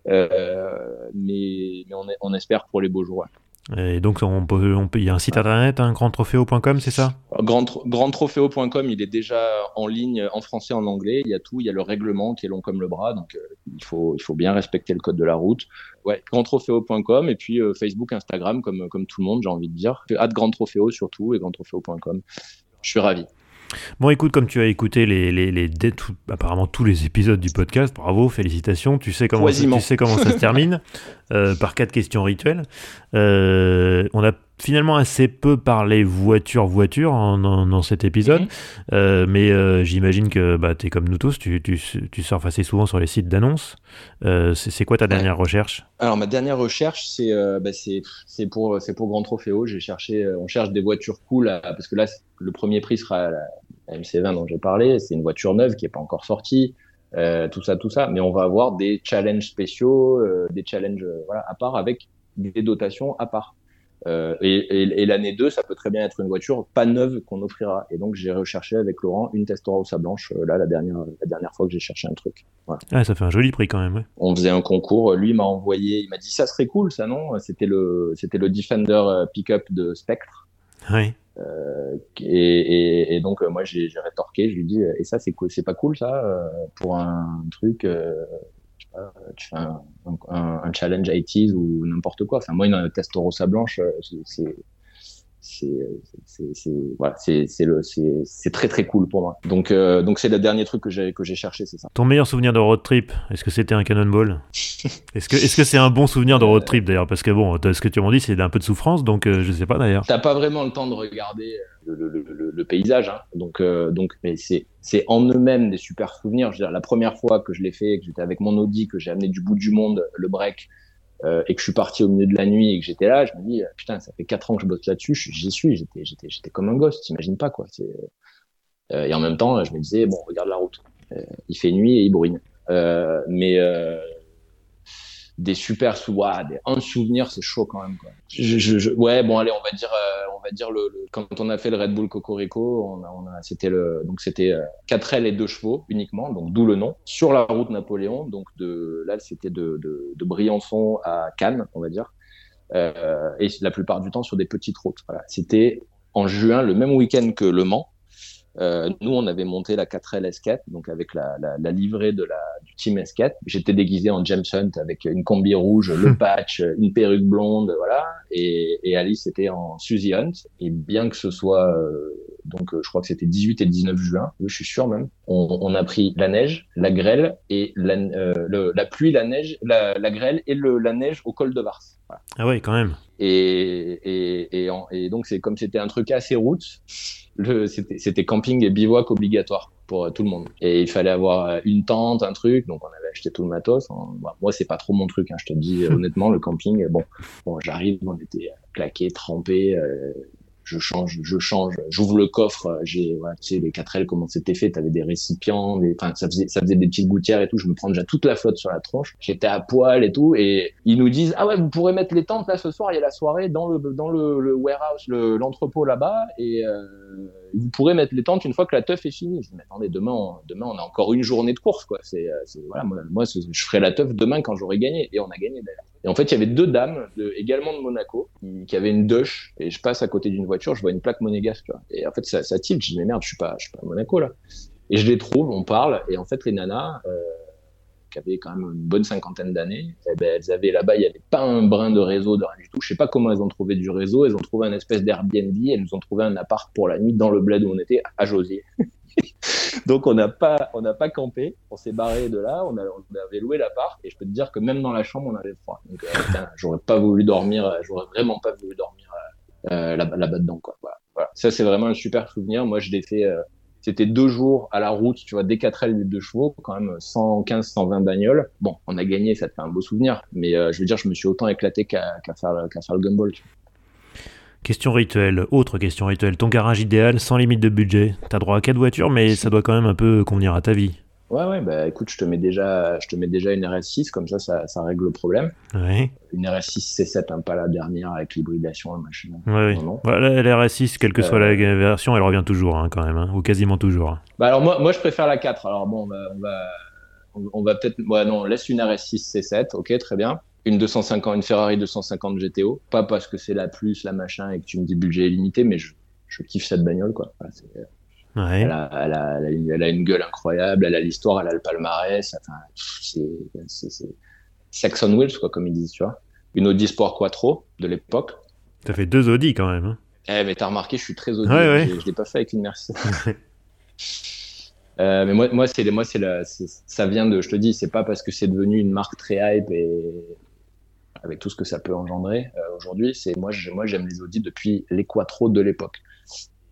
Euh, mais, mais on, est, on, espère pour les beaux jours. Et donc, il y a un site internet, un grandtrophéo.com, c'est ça? Grand, Grandtrophéo.com, il est déjà en ligne en français, en anglais. Il y a tout. Il y a le règlement qui est long comme le bras. Donc, euh, il, faut, il faut bien respecter le code de la route. Ouais, grandtrophéo.com et puis euh, Facebook, Instagram, comme, comme tout le monde, j'ai envie de dire. Hâte grandtrophéo surtout et grandtrophéo.com. Je suis ravi. Bon, écoute, comme tu as écouté les, les, les, apparemment tous les épisodes du podcast, bravo, félicitations. Tu sais comment, tu sais comment ça se termine euh, par quatre questions rituelles. Euh, on a finalement assez peu parlé voiture voiture dans cet épisode, euh, mais j'imagine que bah, tu es comme nous tous, tu, tu, tu surfes assez souvent sur les sites d'annonces. c'est quoi ta dernière recherche? Alors ma dernière recherche, c'est bah, c'est pour c'est pour Grand Trophéo. J'ai cherché, on cherche des voitures cool parce que là le premier prix sera la, MC20 dont j'ai parlé. C'est une voiture neuve qui est pas encore sortie. Euh, tout ça, tout ça. Mais on va avoir des challenges spéciaux, euh, des challenges euh, voilà, à part avec des dotations à part. Euh, et, et, et l'année 2, ça peut très bien être une voiture pas neuve qu'on offrira. Et donc j'ai recherché avec Laurent une Testarossa blanche, euh, là la dernière, la dernière fois que j'ai cherché un truc. Voilà. Ah, ça fait un joli prix quand même. Ouais. On faisait un concours, lui m'a envoyé, il m'a dit ça serait cool ça non? C'était le, c'était le Defender Pickup de Spectre. Oui. Euh, et, et, et, donc euh, moi j'ai rétorqué, je lui dis et ça c'est cool, c'est pas cool ça euh, pour un truc, euh, tu, fais un, un, un challenge 80 ou n'importe quoi. Enfin moi une Testarossa blanche, c'est c'est voilà, c'est très très cool pour moi. Donc euh, donc c'est le dernier truc que j'ai que j'ai cherché, c'est ça. Ton meilleur souvenir de road trip, est-ce que c'était un cannonball? Est-ce que est-ce que c'est un bon souvenir de road trip d'ailleurs? Parce que bon, ce que tu m'as dit, c'est un peu de souffrance, donc euh, je sais pas d'ailleurs. T'as pas vraiment le temps de regarder euh, le, paysage, hein. donc donc mais c'est en eux-mêmes des super souvenirs. Je veux dire, la première fois que je l'ai fait, que j'étais avec mon Audi, que j'ai amené du bout du monde le break euh, et que je suis parti au milieu de la nuit et que j'étais là, je me dis putain, ça fait quatre ans que je bosse là-dessus, j'y suis, j'étais, j'étais, j'étais comme un gosse, t'imagines pas quoi. Euh, et en même temps, je me disais bon, regarde la route, euh, il fait nuit et il brune. Euh, mais des super souvenirs, un souvenir, c'est chaud quand même. Quoi. Ouais, bon, allez, on va dire, euh, on va dire le, le, quand on a fait le Red Bull Cocorico, on a, on a, c'était le, donc c'était euh, 4 ailes et 2 chevaux uniquement, donc d'où le nom, sur la route Napoléon, donc de, là, c'était de, de, de Briançon à Cannes, on va dire, euh, et la plupart du temps sur des petites routes. Voilà. C'était en juin, le même week-end que Le Mans. Euh, nous, on avait monté la 4L Escape, donc avec la, la, la livrée de la, du team Escape. J'étais déguisé en James Hunt avec une combi rouge, le patch, une perruque blonde, voilà. Et, et Alice était en Suzy Hunt. Et bien que ce soit, euh, donc je crois que c'était 18 et 19 juin, oui, je suis sûr même, on, on, a pris la neige, la grêle et la, euh, le, la pluie, la neige, la, la grêle et le, la neige au col de Vars. Voilà. Ah ouais, quand même. Et, et, et, et donc c'est comme c'était un truc assez route c'était camping et bivouac obligatoire pour euh, tout le monde. Et il fallait avoir euh, une tente, un truc, donc on avait acheté tout le matos. Bah, moi, c'est pas trop mon truc, hein, je te dis honnêtement, le camping. Bon, bon j'arrive, on était claqué, trempé, euh, je change, je change, j'ouvre le coffre, j'ai, voilà, tu sais, les 4L, comment c'était fait, t'avais des récipients, des, enfin, ça faisait, ça faisait des petites gouttières et tout, je me prends déjà toute la flotte sur la tronche, j'étais à poil et tout, et ils nous disent, ah ouais, vous pourrez mettre les tentes là ce soir, il y a la soirée dans le, dans le warehouse, l'entrepôt là-bas, et, euh, vous pourrez mettre les tentes une fois que la teuf est finie. Je dis, mais attendez, demain, on, demain, on a encore une journée de course, quoi. C'est, voilà, moi, je ferai la teuf demain quand j'aurai gagné. Et on a gagné d'ailleurs. Et en fait, il y avait deux dames, également de Monaco, qui, avaient une douche. Et je passe à côté d'une voiture, je vois une plaque monégasque, tu vois. Et en fait, ça, ça tilt. Je dis, mais merde, je suis pas, je suis pas à Monaco, là. Et je les trouve, on parle. Et en fait, les nanas, euh, qui avaient quand même une bonne cinquantaine d'années, eh ben, elles avaient là-bas, il n'y avait pas un brin de réseau, de rien du tout. Je sais pas comment elles ont trouvé du réseau. Elles ont trouvé un espèce d'Airbnb. Elles nous ont trouvé un appart pour la nuit dans le bled où on était, à Josier. Donc on n'a pas, pas campé. On s'est barré de là. On, avait loué l'appart et je peux te dire que même dans la chambre, on avait froid. Donc euh, j'aurais pas voulu dormir. J'aurais vraiment pas voulu dormir euh, là-bas dedans. Ça c'est vraiment un super souvenir. Moi je l'ai fait. Euh, c'était deux jours à la route, tu vois, des 4 L de chevaux, quand même 115, 120 bagnoles. Bon, on a gagné, ça te fait un beau souvenir. Mais euh, je veux dire, je me suis autant éclaté qu'à faire, faire, le gumball. Question rituelle, autre question rituelle. Ton garage idéal, sans limite de budget. T'as droit à quatre voitures, mais ça doit quand même un peu convenir à ta vie. Ouais, ouais, bah écoute, je te mets déjà, je te mets déjà une RS6, comme ça, ça, ça règle le problème. Ouais. Une RS6 C7, hein, pas la dernière avec l'hybridation, machin. Ouais, oui. la, RS6, quelle que soit la euh, version, elle revient toujours, hein, quand même, hein, ou quasiment toujours. Bah alors, moi, moi, je préfère la 4. Alors, bon, on va, on va, on va peut-être, ouais, non, laisse une RS6 C7, ok, très bien. Une 250, une Ferrari 250 GTO. Pas parce que c'est la plus, la machin, et que tu me dis budget illimité, mais je, je kiffe cette bagnole, quoi. Voilà, elle, a, elle, a, elle, a, une gueule incroyable, elle a l'histoire, elle a le palmarès. Enfin, c'est Saxon Wheels, quoi, comme ils disent, tu vois. Une Audi Sport Quattro de l'époque. T'as fait deux Audi quand même. Hein. Eh, mais t'as remarqué, je suis très Audi. Ouais, Je, l'ai pas fait avec une Mercedes. euh, mais moi, moi, c'est, moi, c'est ça vient de, je te dis, c'est pas parce que c'est devenu une marque très hype et avec tout ce que ça peut engendrer euh, aujourd'hui. C'est moi, moi, j'aime les Audi depuis les Quattro de l'époque.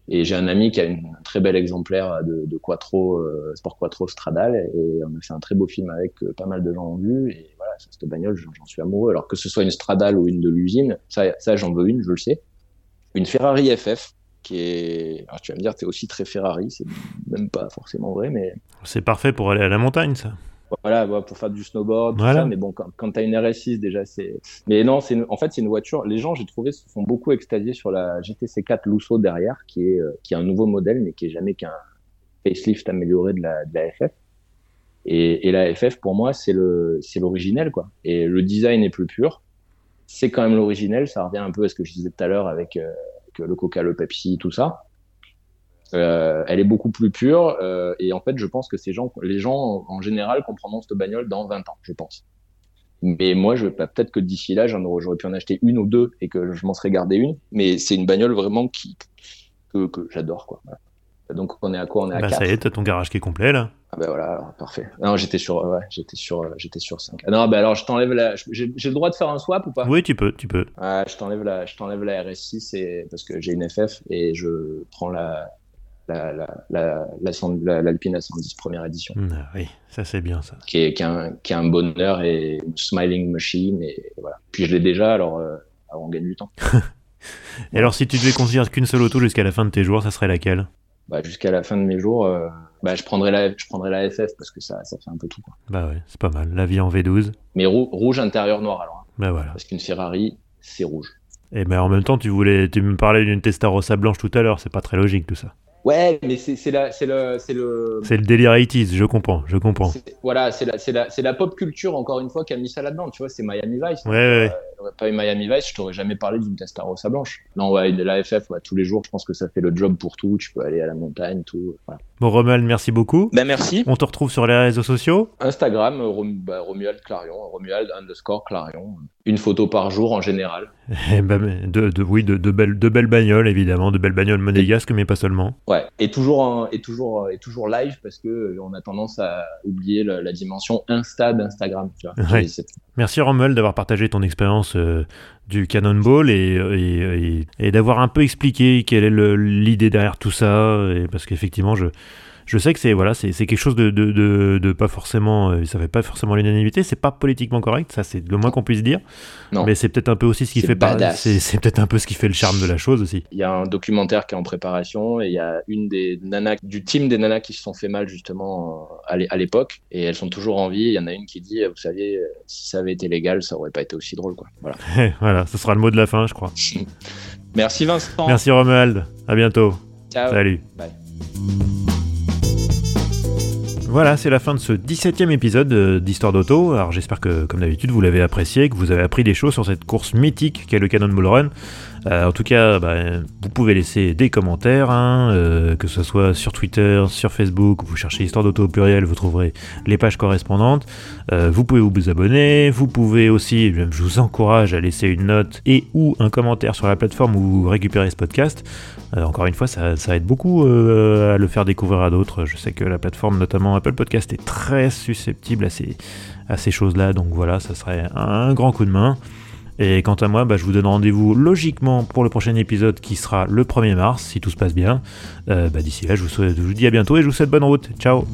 Et j'ai un ami qui a un très bel exemplaire de, Quattro, euh, Sport Quattro Stradale, et on a fait un très beau film avec, euh, pas mal de gens ont vu, et voilà, cette bagnole, j'en suis amoureux. Alors que ce soit une Stradale ou une de l'usine, ça, ça j'en veux une, je le sais. Une Ferrari FF, qui est, alors tu vas me dire, t'es aussi très Ferrari, c'est même pas forcément vrai, mais. C'est parfait pour aller à la montagne, ça voilà, pour faire du snowboard, tout ça, mais bon, quand, quand tu as une RS6, déjà, c'est. Mais non, c'est en fait, c'est une voiture. Les gens, j'ai trouvé, se font beaucoup extasier sur la GTC4 Lusso derrière, qui est, euh, qui est un nouveau modèle, mais qui est jamais qu'un facelift amélioré de la, de la FF. Et, et la FF, pour moi, c'est le, c'est l'originel, quoi. Et le design est plus pur. C'est quand même l'originel. Ça revient un peu à ce que je disais tout à l'heure avec, euh, avec le Coca, le Pepsi, tout ça. Euh, elle est beaucoup plus pure euh, et en fait, je pense que ces gens, les gens en général comprendront cette bagnole dans 20 ans, je pense. Mais moi, je bah, peut-être que d'ici là, j'aurais pu en acheter une ou deux et que je m'en serais gardé une. Mais c'est une bagnole vraiment qui que, que j'adore quoi. Donc on est à quoi? On est à bah, Ça y est, t'as ton garage qui est complet là. Ah bah voilà, parfait. Non, j'étais sur, ouais, j'étais sur, j'étais sur 5. Ah non, bah alors je t'enlève la, j'ai le droit de faire un swap ou pas? Oui, tu peux, tu peux. Ouais, je t'enlève la, je t'enlève la RS6 et parce que j'ai une FF et je prends la, la, la, l'Alpine A110 première édition. Ah oui, ça c'est bien ça. Qui est, qui, un, qui un bonheur et une smiling machine. Et voilà. Puis je l'ai déjà, alors, euh, on gagne du temps. et alors si tu devais considérer qu'une seule auto jusqu'à la fin de tes jours, ça serait laquelle? Bah, Jusqu'à la fin de mes jours, euh, bah, je, prendrais la, je prendrais la FF parce que ça, ça fait un peu tout. Quoi. Bah ouais, c'est pas mal. La vie en V12. Mais rouge intérieur noir alors. Hein. Bah voilà. Parce qu'une Ferrari, c'est rouge. Et ben en même temps, tu voulais, tu me parlais d'une Testarossa blanche tout à l'heure, c'est pas très logique tout ça. Ouais, mais c'est le c'est le c'est le c'est le délire 80 je comprends, je comprends. Voilà, c'est la c'est la c'est la pop culture encore une fois qui a mis ça là-dedans, tu vois, c'est Miami Vice. Ouais, ouais. Euh, pas eu Miami Vice, je t'aurais jamais parlé d'une Testarossa blanche. Non, ouais, de la FF, ouais, tous les jours, je pense que ça fait le job pour tout, tu peux aller à la montagne, tout. Voilà. Bon, Romuald, merci beaucoup. Ben merci. On te retrouve sur les réseaux sociaux Instagram, bah, Romuald Clarion, Romuald underscore Clarion. Une photo par jour en général. Eh ben, de, de, oui, de, de, belles, de belles bagnoles, évidemment, de belles bagnoles monégasques, mais pas seulement. Ouais, et toujours, et toujours, et toujours live parce que euh, on a tendance à oublier la, dimension Insta d'Instagram. Merci Romuald d'avoir partagé ton expérience euh, du Cannonball et, et, et, d'avoir un peu expliqué quelle est l'idée derrière tout ça. Et parce qu'effectivement, je, je sais que c'est voilà, c'est quelque chose de, de, de, pas forcément, euh, ça fait pas forcément l'unanimité, c'est pas politiquement correct, ça c'est le moins qu'on puisse dire. Non. Mais c'est peut-être un peu aussi ce qui fait c'est peut-être un peu ce qui fait le charme de la chose aussi. Il y a un documentaire qui est en préparation et il y a une des nanas du team des nanas qui se sont fait mal justement euh, à l'époque et elles sont toujours en vie. Il y en a une qui dit, vous savez, euh, si ça avait été légal, ça aurait pas été aussi drôle quoi. Voilà. voilà, ce sera le mot de la fin, je crois. Merci Vincent. Merci Romuald. À bientôt. Ciao. Salut. Bye. Voilà, c'est la fin de ce 17e épisode euh, d'Histoire d'Auto. Alors j'espère que, comme d'habitude, vous l'avez apprécié, que vous avez appris des choses sur cette course mythique qu'est le Cannonball Run. Euh, en tout cas, bah, vous pouvez laisser des commentaires, hein, euh, que ce soit sur Twitter, sur Facebook, vous cherchez Histoire d'Auto au pluriel, vous trouverez les pages correspondantes. vous pouvez vous abonner, vous pouvez aussi, je vous encourage à laisser une note et ou un commentaire sur la plateforme où vous récupérez ce podcast. encore une fois, ça, aide beaucoup à le faire découvrir à d'autres. Je sais que la plateforme, notamment Apple Podcast est très susceptible à ces choses-là, donc voilà, ça serait un grand coup de main. Et quant à moi, bah, je vous donne rendez-vous logiquement pour le prochain épisode qui sera le 1er mars, si tout se passe bien. Euh, bah, d'ici là, je vous dis à bientôt et je vous souhaite bonne route. Ciao